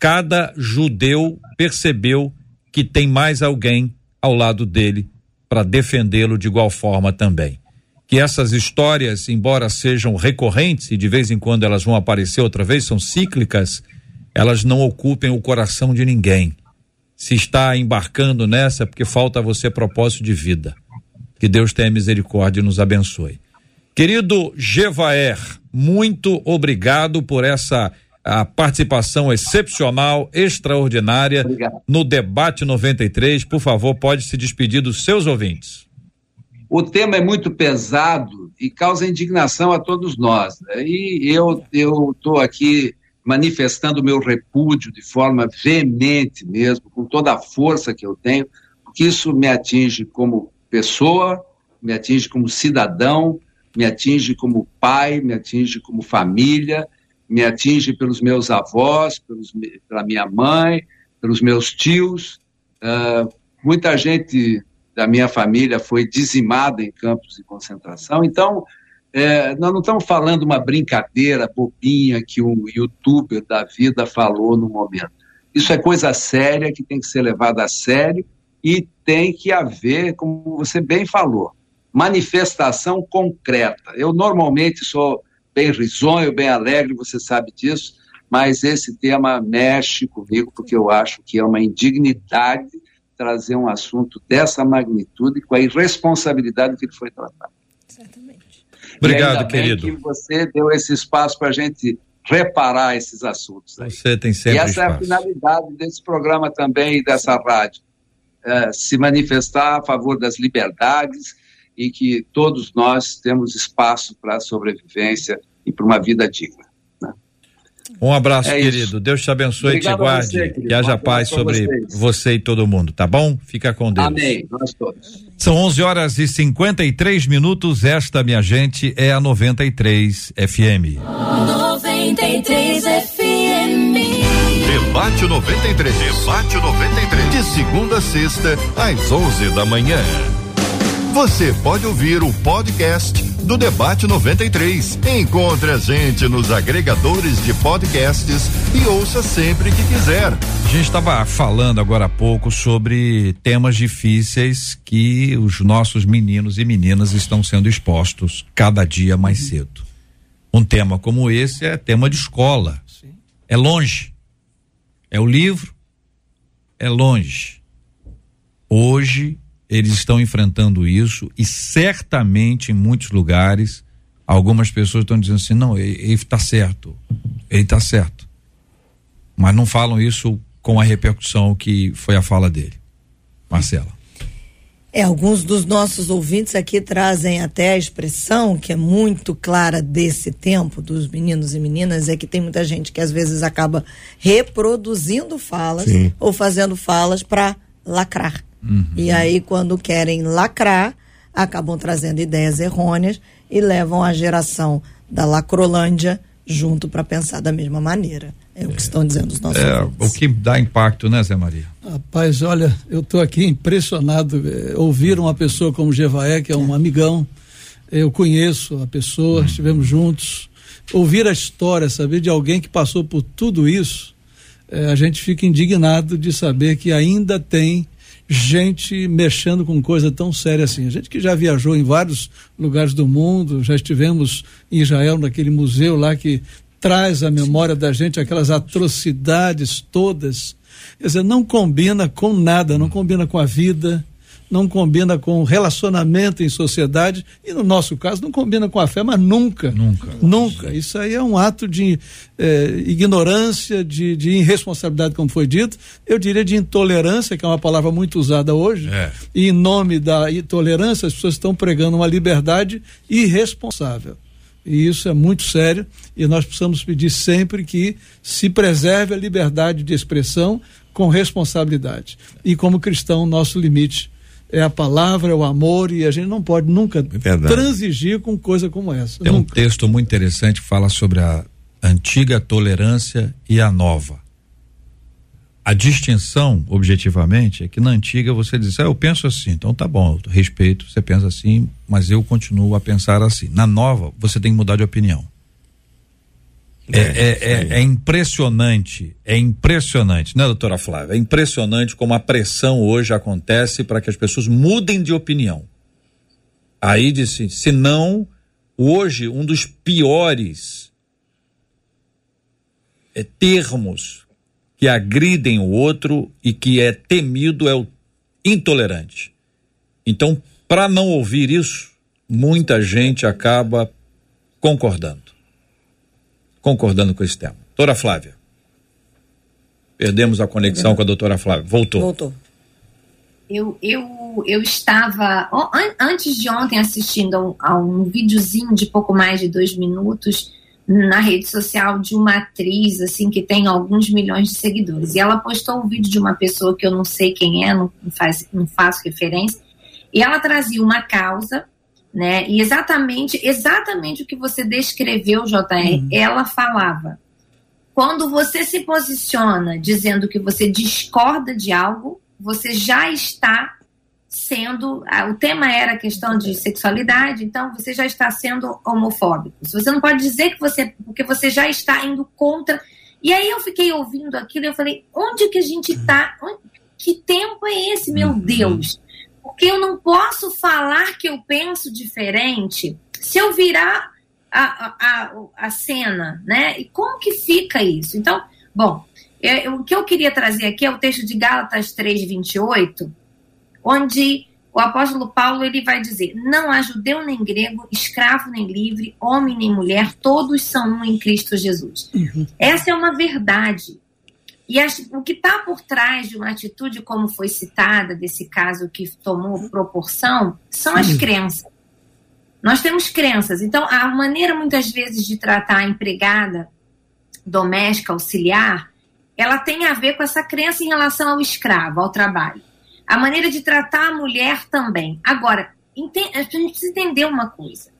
cada judeu percebeu que tem mais alguém ao lado dele para defendê-lo de igual forma também. Que essas histórias, embora sejam recorrentes e de vez em quando elas vão aparecer outra vez, são cíclicas, elas não ocupem o coração de ninguém. Se está embarcando nessa, é porque falta a você propósito de vida. Que Deus tenha misericórdia e nos abençoe. Querido Gevaer, muito obrigado por essa a participação excepcional, extraordinária Obrigado. no debate 93. Por favor, pode se despedir dos seus ouvintes.
O tema é muito pesado e causa indignação a todos nós. Né? E eu eu estou aqui manifestando meu repúdio de forma veemente mesmo, com toda a força que eu tenho, porque isso me atinge como pessoa, me atinge como cidadão, me atinge como pai, me atinge como família, me atinge pelos meus avós, pelos, pela minha mãe, pelos meus tios. Uh, muita gente da minha família foi dizimada em campos de concentração. Então, é, nós não estamos falando uma brincadeira bobinha que um youtuber da vida falou no momento. Isso é coisa séria que tem que ser levada a sério e tem que haver, como você bem falou, manifestação concreta. Eu normalmente sou bem risonho, bem alegre, você sabe disso, mas esse tema mexe comigo porque eu acho que é uma indignidade trazer um assunto dessa magnitude com a irresponsabilidade que ele foi tratado.
Obrigado, querido.
que você deu esse espaço para a gente reparar esses assuntos. Aí.
Você tem sempre
E essa
espaço.
é a finalidade desse programa também e dessa rádio. É, se manifestar a favor das liberdades e que todos nós temos espaço para a sobrevivência e para uma vida digna.
Um abraço,
É
querido.
isso.
Deus te abençoe e te
Obrigado
guarde.
você,
que haja paz sobre
vocês.
você e todo mundo, tá bom? Fica com Deus.
Amém. Nós todos.
São 11 horas e 53 minutos. Esta, minha gente, é a 93 FM.
93 FM.
Debate 93. Debate 93. De segunda a sexta, às 11 da manhã. Você pode ouvir o podcast do Debate 93. Encontre a gente nos agregadores de podcasts e ouça sempre que quiser.
A gente estava falando agora há pouco sobre temas difíceis que os nossos meninos e meninas estão sendo expostos cada dia mais cedo. Um tema como esse é tema de escola. É longe. É o livro. É longe. Hoje eles estão enfrentando isso e certamente em muitos lugares algumas pessoas estão dizendo assim, não, ele está certo. Ele está certo. Mas não falam isso com a repercussão que foi a fala dele. Marcela.
É, alguns dos nossos ouvintes aqui trazem até a expressão que é muito clara desse tempo dos meninos e meninas é que tem muita gente que às vezes acaba reproduzindo falas
Sim.
ou fazendo falas para lacrar.
Uhum.
E aí quando querem lacrar, acabam trazendo ideias errôneas e levam a geração da lacrolândia junto para pensar da mesma maneira. É o que estão dizendo os nossos
É,
ouvintes.
o que dá impacto, né, Zé Maria?
Rapaz, olha, eu estou aqui impressionado. eh, ouvir uma pessoa como Jevaé, que é um amigão, eu conheço a pessoa, estivemos juntos. Ouvir a história, saber de alguém que passou por tudo isso, eh, a gente fica indignado de saber que ainda tem gente mexendo com coisa tão séria assim. A gente que já viajou em vários lugares do mundo, já estivemos em Israel, naquele museu lá que traz à memória da gente aquelas atrocidades todas. Quer dizer, não combina com nada, não combina com a vida, não combina com relacionamento em sociedade e no nosso caso não combina com a fé, mas nunca,
Nunca.
nunca. Isso aí é um ato de eh, ignorância, de, de irresponsabilidade, como foi dito. Eu diria de intolerância, que é uma palavra muito usada hoje.
É.
E em nome da intolerância, as pessoas estão pregando uma liberdade irresponsável. E isso é muito sério e nós precisamos pedir sempre que se preserve a liberdade de expressão com responsabilidade. E como cristão, nosso limite é a palavra, é o amor e a gente não pode nunca
verdade.
transigir com coisa como essa.
Tem um
nunca.
texto muito interessante que fala sobre a antiga tolerância e a nova. A distinção, objetivamente, é que na antiga você diz, ah, eu penso assim, então tá bom, respeito, você pensa assim, mas eu continuo a pensar assim. Na nova, você tem que mudar de opinião. É, é, é, é impressionante, é impressionante, né, doutora Flávia? É impressionante como a pressão hoje acontece para que as pessoas mudem de opinião. Aí disse, se não, hoje um dos piores é, termos que agridem o outro e que é temido é o intolerante. Então, para não ouvir isso, muita gente acaba concordando. Concordando com esse tema. Doutora Flávia. Perdemos a conexão com a doutora Flávia. Voltou.
Voltou.
Eu, eu, eu estava antes de ontem assistindo a um, a um videozinho de pouco mais de dois minutos na rede social de uma atriz assim que tem alguns milhões de seguidores. E ela postou um vídeo de uma pessoa que eu não sei quem é, não, faz, não faço referência, e ela trazia uma causa, né? E exatamente, exatamente o que você descreveu, JR, uhum. ela falava. Quando você se posiciona dizendo que você discorda de algo, você já está sendo. O tema era a questão de sexualidade, então você já está sendo homofóbico. Você não pode dizer que você. porque você já está indo contra. E aí eu fiquei ouvindo aquilo e eu falei: onde que a gente está? Que tempo é esse, meu uhum. Deus? Porque eu não posso falar que eu penso diferente se eu virar a, a, a, cena, né? E como que fica isso? Então, bom, eu, o que eu queria trazer aqui é o texto de Gálatas 3, 28, onde o apóstolo Paulo ele vai dizer: Não há judeu nem grego, escravo nem livre, homem nem mulher, todos são um em Cristo Jesus. Uhum. Essa é uma verdade. E as, o que está por trás de uma atitude como foi citada, desse caso que tomou proporção, são as crenças. Nós temos crenças. Então, a maneira muitas vezes de tratar a empregada doméstica, auxiliar, ela tem a ver com essa crença em relação ao escravo, ao trabalho. A maneira de tratar a mulher também. Agora, a gente precisa entender uma coisa.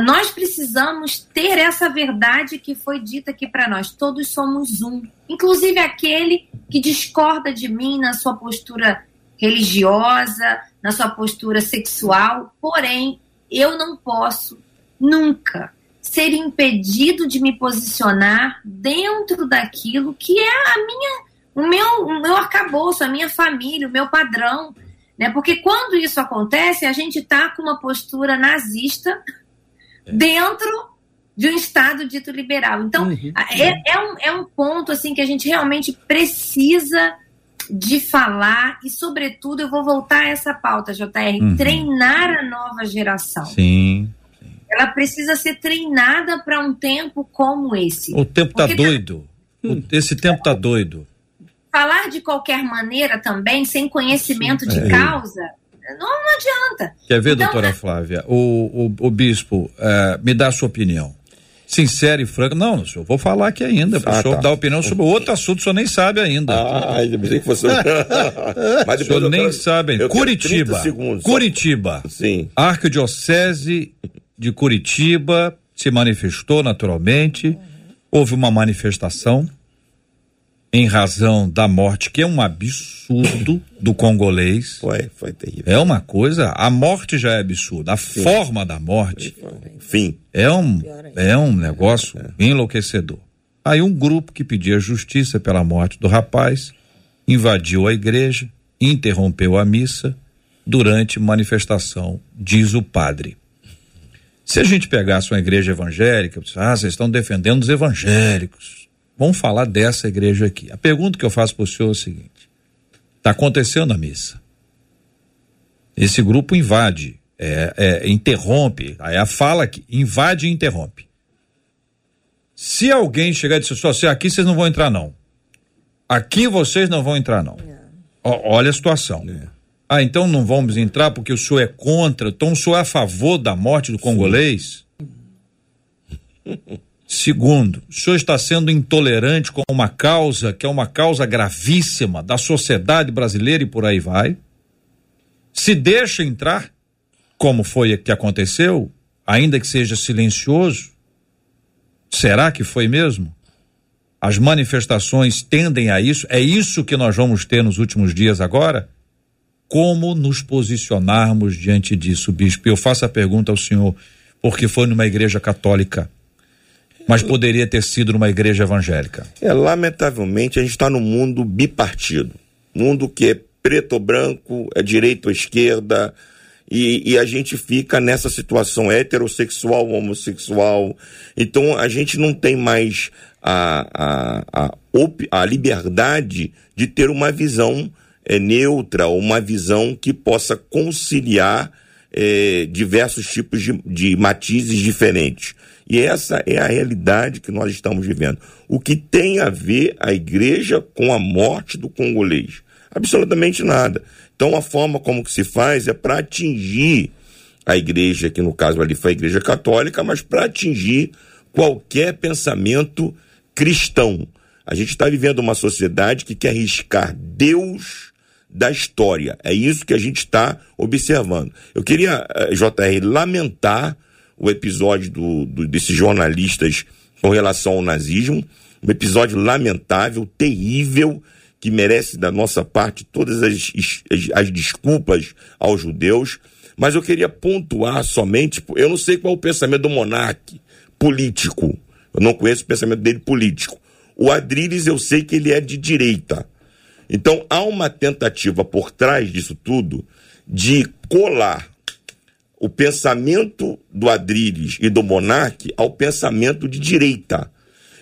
Nós precisamos ter essa verdade que foi dita aqui para nós. Todos somos um. Inclusive aquele que discorda de mim na sua postura religiosa, na sua postura sexual. Porém, eu não posso nunca ser impedido de me posicionar dentro daquilo que é a minha o meu, o meu arcabouço, a minha família, o meu padrão. Né? Porque quando isso acontece, a gente está com uma postura nazista. Dentro de um Estado dito liberal. Então, uhum. é, é, um, é um ponto assim que a gente realmente precisa de falar e, sobretudo, eu vou voltar a essa pauta, JR, uhum. treinar a nova geração.
Sim.
Ela precisa ser treinada para um tempo como esse.
O tempo está doido. Esse tempo está doido
falar de qualquer maneira também, sem conhecimento de é. causa, não, não, adianta.
Quer ver, então, doutora é- Flávia? O, o, o bispo, uh, me dá a sua opinião. Sincero e franco. Não, eu vou falar aqui ainda. Ah, o senhor tá. dá opinião sobre outro assunto, o senhor nem sabe ainda.
Ah, ainda pensei que você.
Mas o senhor nem quero, sabe ainda. Curitiba. Segundos, Curitiba.
Só... Sim.
Arquidiocese de Curitiba se manifestou naturalmente. Houve uma manifestação em razão da morte, que é um absurdo do congolês.
Foi, foi terrível.
É uma coisa, a morte já é absurda, a Sim. forma da morte.
Fim.
É um, é um negócio é. enlouquecedor. Aí um grupo que pedia justiça pela morte do rapaz invadiu a igreja, interrompeu a missa durante manifestação, diz o padre. Se a gente pegasse uma igreja evangélica, ah, vocês estão defendendo os evangélicos. Vamos falar dessa igreja aqui. A pergunta que eu faço para o senhor é o seguinte: está acontecendo a missa. Esse grupo invade, é, é, interrompe, aí a fala que invade e interrompe. Se alguém chegar e disser assim, aqui vocês não vão entrar não. Aqui vocês não vão entrar não. olha a situação. É. Ah, então não vamos entrar porque o senhor é contra, então o senhor é a favor da morte do congolês? Segundo, o senhor está sendo intolerante com uma causa que é uma causa gravíssima da sociedade brasileira e por aí vai. Se deixa entrar, como foi que aconteceu, ainda que seja silencioso. Será que foi mesmo? As manifestações tendem a isso? É isso que nós vamos ter nos últimos dias agora? Como nos posicionarmos diante disso, bispo? Eu faço a pergunta ao senhor, porque foi numa igreja católica mas poderia ter sido numa igreja evangélica.
É, lamentavelmente, a gente está num mundo bipartido. Mundo que é preto ou branco, é direita ou esquerda, e, e, a gente fica nessa situação heterossexual, homossexual. Então a gente não tem mais a, a, a, a liberdade de ter uma visão é, neutra, uma visão que possa conciliar é, diversos tipos de, de matizes diferentes. E essa é a realidade que nós estamos vivendo. O que tem a ver a igreja com a morte do congolês? Absolutamente nada. Então a forma como que se faz é para atingir a igreja, que no caso ali foi a igreja católica, mas para atingir qualquer pensamento cristão. A gente está vivendo uma sociedade que quer riscar Deus da história. É isso que a gente está observando. Eu queria, eh, JR, lamentar o episódio do, do, desses jornalistas com relação ao nazismo. Um episódio lamentável, terrível, que merece da nossa parte todas as, as, as desculpas aos judeus. Mas eu queria pontuar somente, eu não sei qual é o pensamento do monarca político. Eu não conheço o pensamento dele político. O Adriles eu sei que ele é de direita. Então há uma tentativa por trás disso tudo de colar o pensamento do Adriles e do Monarque ao pensamento de direita.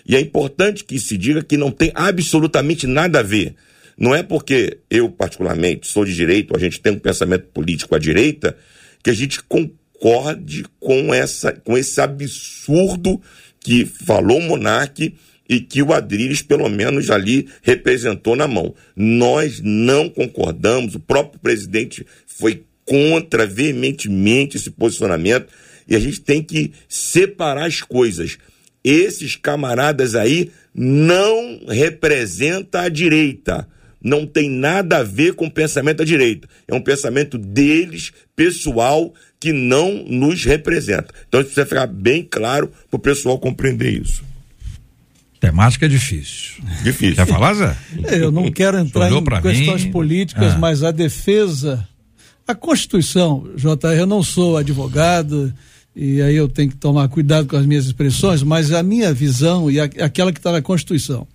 E é importante que se diga que não tem absolutamente nada a ver. Não é porque eu, particularmente, sou de direita, a gente tem um pensamento político à direita, que a gente concorde com, essa, com esse absurdo que falou o Monarque e que o Adriles, pelo menos, ali representou na mão. Nós não concordamos, o próprio presidente foi contra veementemente esse posicionamento e a gente tem que separar as coisas. Esses camaradas aí não representam a direita. Não tem nada a ver com o pensamento da direita. É um pensamento deles, pessoal, que não nos representa. Então isso precisa ficar bem claro para o pessoal compreender isso.
Temática é difícil.
Difícil.
Quer falar, Zé?
Eu não quero entrar
Olhou
em questões
mim?
políticas,
Ah.
mas a defesa, a Constituição, JR, eu não sou advogado e aí eu tenho que tomar cuidado com as minhas expressões, mas a minha visão e a- aquela que está na Constituição.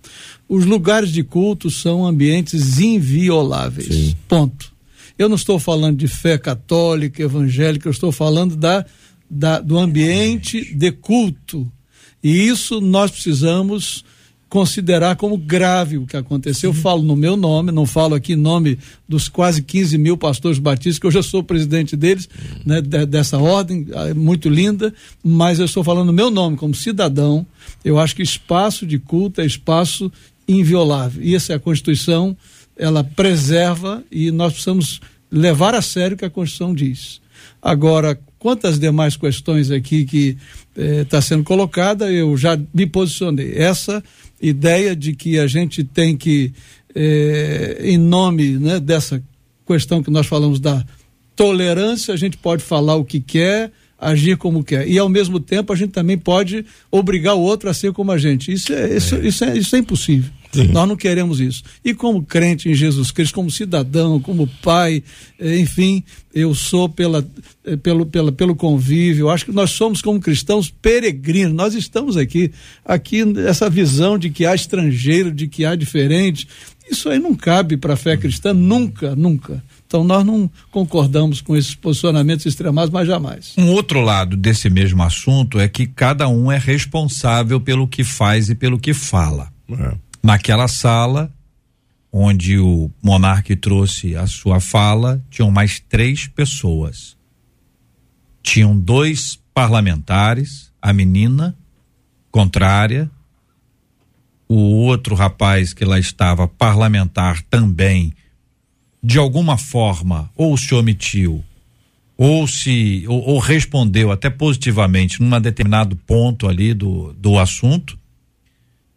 Os lugares de culto são ambientes invioláveis. Ponto. Eu não estou falando de fé católica, evangélica, eu estou falando da, da- do ambiente de culto. E isso nós precisamos considerar como grave o que aconteceu. Eu falo no meu nome, não falo aqui em nome dos quase 15 mil pastores batistas, que eu já sou presidente deles, né, de- dessa ordem, ah, muito linda, mas eu estou falando no meu nome, como cidadão. Eu acho que espaço de culto é espaço inviolável. E essa é a Constituição, ela preserva e nós precisamos levar a sério o que a Constituição diz. Agora, quantas demais questões aqui que está sendo colocada, eu já me posicionei. Essa ideia de que a gente tem que, eh, em nome né, dessa questão que nós falamos da tolerância, a gente pode falar o que quer, agir como quer. E ao mesmo tempo a gente também pode obrigar o outro a ser como a gente. Isso é, isso, isso é, isso é impossível. Nós não queremos isso. E como crente em Jesus Cristo, como cidadão, como pai, eh, enfim, eu sou pela, eh, pelo, pela, pelo convívio. Acho que nós somos, como cristãos, peregrinos. Nós estamos aqui, aqui, essa visão de que há estrangeiro, de que há diferente. Isso aí não cabe para a fé cristã, nunca, nunca. Então nós não concordamos com esses posicionamentos extremados, mas jamais.
Um outro lado desse mesmo assunto é que cada um é responsável pelo que faz e pelo que fala. Naquela sala, onde o monarca trouxe a sua fala, tinham mais três pessoas. Tinham dois parlamentares, a menina contrária, o outro rapaz que lá estava parlamentar também, de alguma forma, ou se omitiu, ou se ou, ou respondeu até positivamente num determinado ponto ali do, do assunto.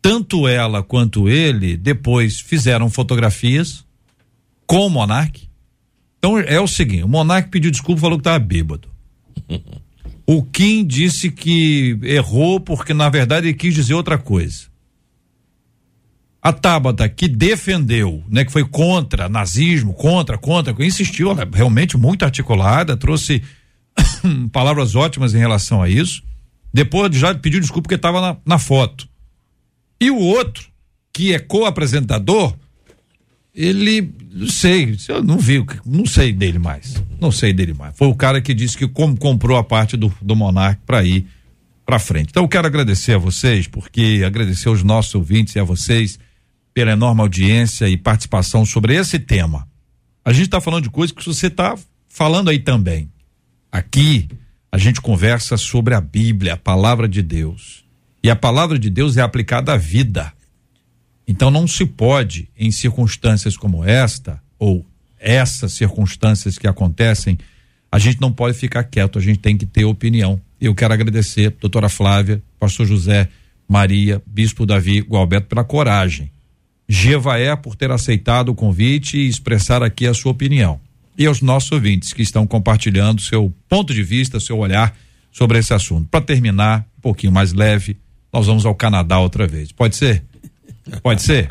Tanto ela quanto ele depois fizeram fotografias com o Monark. Então é o seguinte: o Monark pediu desculpa, falou que estava bêbado. O Kim disse que errou porque na verdade ele quis dizer outra coisa. A Tabata, que defendeu, né, que foi contra nazismo, contra, contra, insistiu, ela é realmente muito articulada, trouxe palavras ótimas em relação a isso. Depois já pediu desculpa porque estava na, na foto. E o outro, que é co-apresentador, ele, não sei, eu não vi, não sei dele mais. Não sei dele mais. Foi o cara que disse que como comprou a parte do, do Monark para ir para frente. Então eu quero agradecer a vocês, porque agradecer aos nossos ouvintes e a vocês pela enorme audiência e participação sobre esse tema. A gente está falando de coisas que você está falando aí também. Aqui a gente conversa sobre a Bíblia, a palavra de Deus. E a palavra de Deus é aplicada à vida. Então não se pode, em circunstâncias como esta, ou essas circunstâncias que acontecem, a gente não pode ficar quieto, a gente tem que ter opinião. Eu quero agradecer, doutora Flávia, pastor José, Maria, bispo Davi Gualberto, pela coragem. Jevaé por ter aceitado o convite e expressar aqui a sua opinião. E aos nossos ouvintes que estão compartilhando seu ponto de vista, seu olhar sobre esse assunto. Para terminar, um pouquinho mais leve, nós vamos ao Canadá outra vez. Pode ser? Pode ser?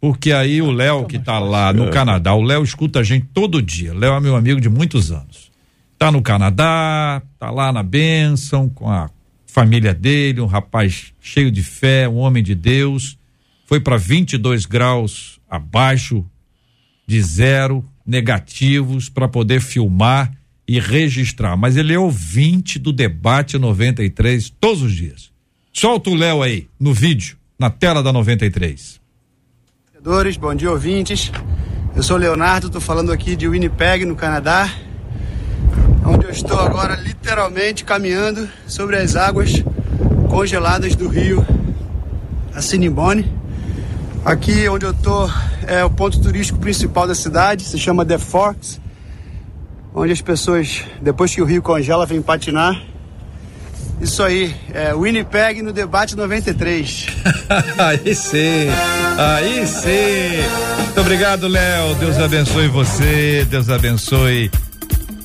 Porque aí o Léo que está lá no Canadá, o Léo escuta a gente todo dia. Léo é meu amigo de muitos anos. Tá no Canadá, tá lá na bênção com a família dele, um rapaz cheio de fé, um homem de Deus. Foi para 22 graus abaixo de zero, negativos, para poder filmar e registrar. Mas ele é ouvinte do debate 93 todos os dias. Solta o Léo aí, no vídeo, na tela da 93.
Bom dia, ouvintes. Eu sou Leonardo, estou falando aqui de Winnipeg, no Canadá, onde eu estou agora literalmente caminhando sobre as águas congeladas do rio Assiniboine. Aqui onde eu estou é o ponto turístico principal da cidade, se chama The Forks, onde as pessoas, depois que o rio congela, vêm patinar isso aí, é Winnipeg no debate 93.
aí sim, aí sim. Muito obrigado, Léo. Deus abençoe você, Deus abençoe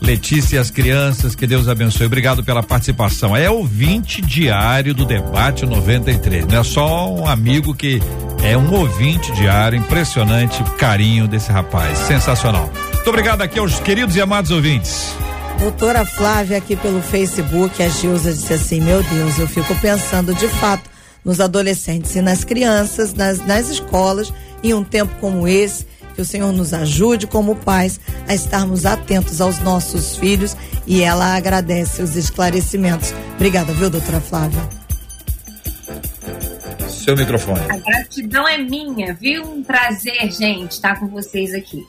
Letícia e as crianças, que Deus abençoe. Obrigado pela participação. É ouvinte diário do debate 93. Não é só um amigo que é um ouvinte diário. Impressionante o carinho desse rapaz. Sensacional. Muito obrigado aqui aos queridos e amados ouvintes.
Doutora Flávia aqui pelo Facebook, a Gilza disse assim: Meu Deus, eu fico pensando de fato nos adolescentes e nas crianças, nas, nas escolas, em um tempo como esse. Que o Senhor nos ajude, como pais, a estarmos atentos aos nossos filhos e ela agradece os esclarecimentos. Obrigada, viu, doutora Flávia?
Seu microfone.
A gratidão é minha, viu? Um prazer, gente, estar com vocês aqui.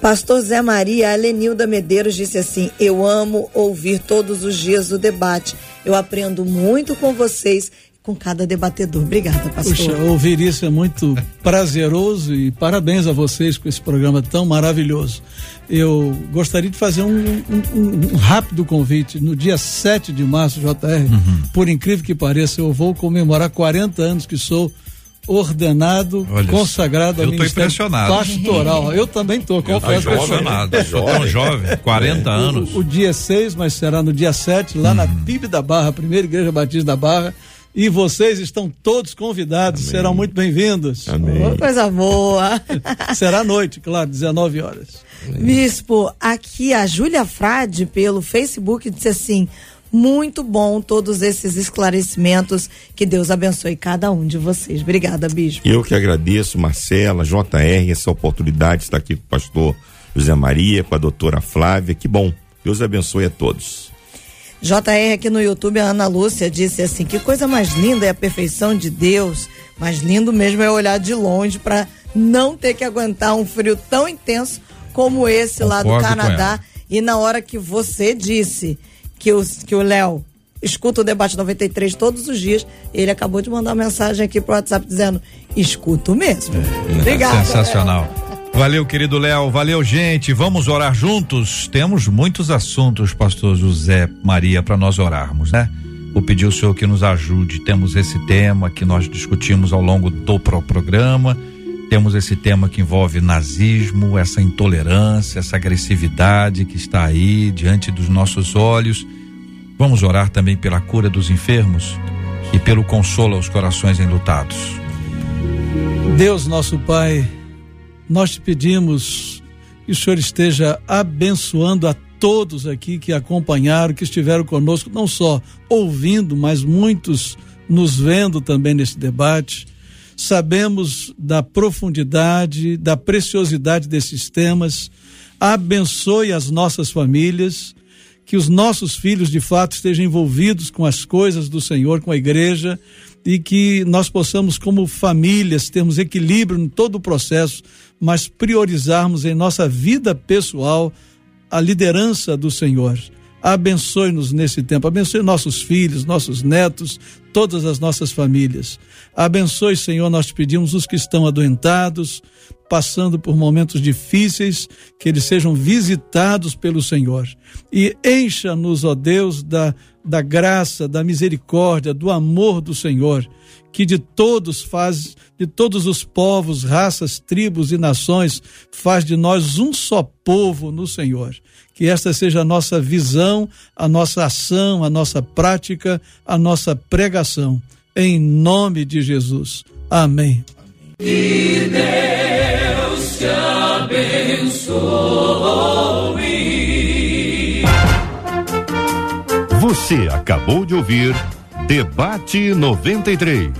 Pastor Zé Maria, a Lenilda Medeiros disse assim: Eu amo ouvir todos os dias o debate. Eu aprendo muito com vocês, com cada debatedor. Obrigada, pastor.
Puxa, ouvir isso é muito prazeroso e parabéns a vocês com esse programa tão maravilhoso. Eu gostaria de fazer um, um, um rápido convite. No dia 7 de março, JR, uhum. por incrível que pareça, eu vou comemorar 40 anos que sou ordenado, Olha, consagrado
ao eu Ministério impressionado.
Pastoral. Eu também tô, confesso.
Tá impressionado. Tão jovem, 40 é. anos.
O, o, dia 6, mas será no dia 7, lá uhum. na PIB da Barra, primeira Igreja Batista da Barra. E vocês estão todos convidados, Amém. serão muito bem-vindos.
Amém. coisa boa.
será à noite, claro, 19 horas.
Amém. Bispo, aqui a Júlia Frade, pelo Facebook, disse assim: muito bom todos esses esclarecimentos. Que Deus abençoe cada um de vocês. Obrigada, Bispo.
Eu que agradeço, Marcela, JR, essa oportunidade de estar aqui com o pastor José Maria, com a doutora Flávia. Que bom. Deus abençoe a todos.
JR aqui no YouTube, a Ana Lúcia disse assim: que coisa mais linda é a perfeição de Deus. Mais lindo mesmo é olhar de longe para não ter que aguentar um frio tão intenso como esse Concordo lá do Canadá. E na hora que você disse que o que o Léo escuta o debate 93 todos os dias, ele acabou de mandar uma mensagem aqui pro WhatsApp dizendo: "Escuto mesmo". É, Obrigada.
Sensacional. Léo. Valeu, querido Léo. Valeu, gente. Vamos orar juntos. Temos muitos assuntos, pastor José Maria, para nós orarmos, né? Vou pedir ao senhor que nos ajude. Temos esse tema que nós discutimos ao longo do programa. Temos esse tema que envolve nazismo, essa intolerância, essa agressividade que está aí diante dos nossos olhos. Vamos orar também pela cura dos enfermos e pelo consolo aos corações enlutados.
Deus, nosso Pai, nós te pedimos que o Senhor esteja abençoando a todos aqui que acompanharam, que estiveram conosco, não só ouvindo, mas muitos nos vendo também nesse debate sabemos da profundidade, da preciosidade desses temas. Abençoe as nossas famílias, que os nossos filhos de fato estejam envolvidos com as coisas do Senhor, com a igreja, e que nós possamos, como famílias, termos equilíbrio em todo o processo, mas priorizarmos em nossa vida pessoal a liderança do Senhor. Abençoe-nos nesse tempo, abençoe nossos filhos, nossos netos, todas as nossas famílias. Abençoe, Senhor, nós te pedimos os que estão adoentados, passando por momentos difíceis, que eles sejam visitados pelo Senhor. E encha-nos, ó Deus, da, da graça, da misericórdia, do amor do Senhor, que de todos faz, de todos os povos, raças, tribos e nações, faz de nós um só povo no Senhor. Que esta seja a nossa visão, a nossa ação, a nossa prática, a nossa pregação. Em nome de Jesus. Amém.
Que Deus te abençoe.
Você acabou de ouvir Debate 93.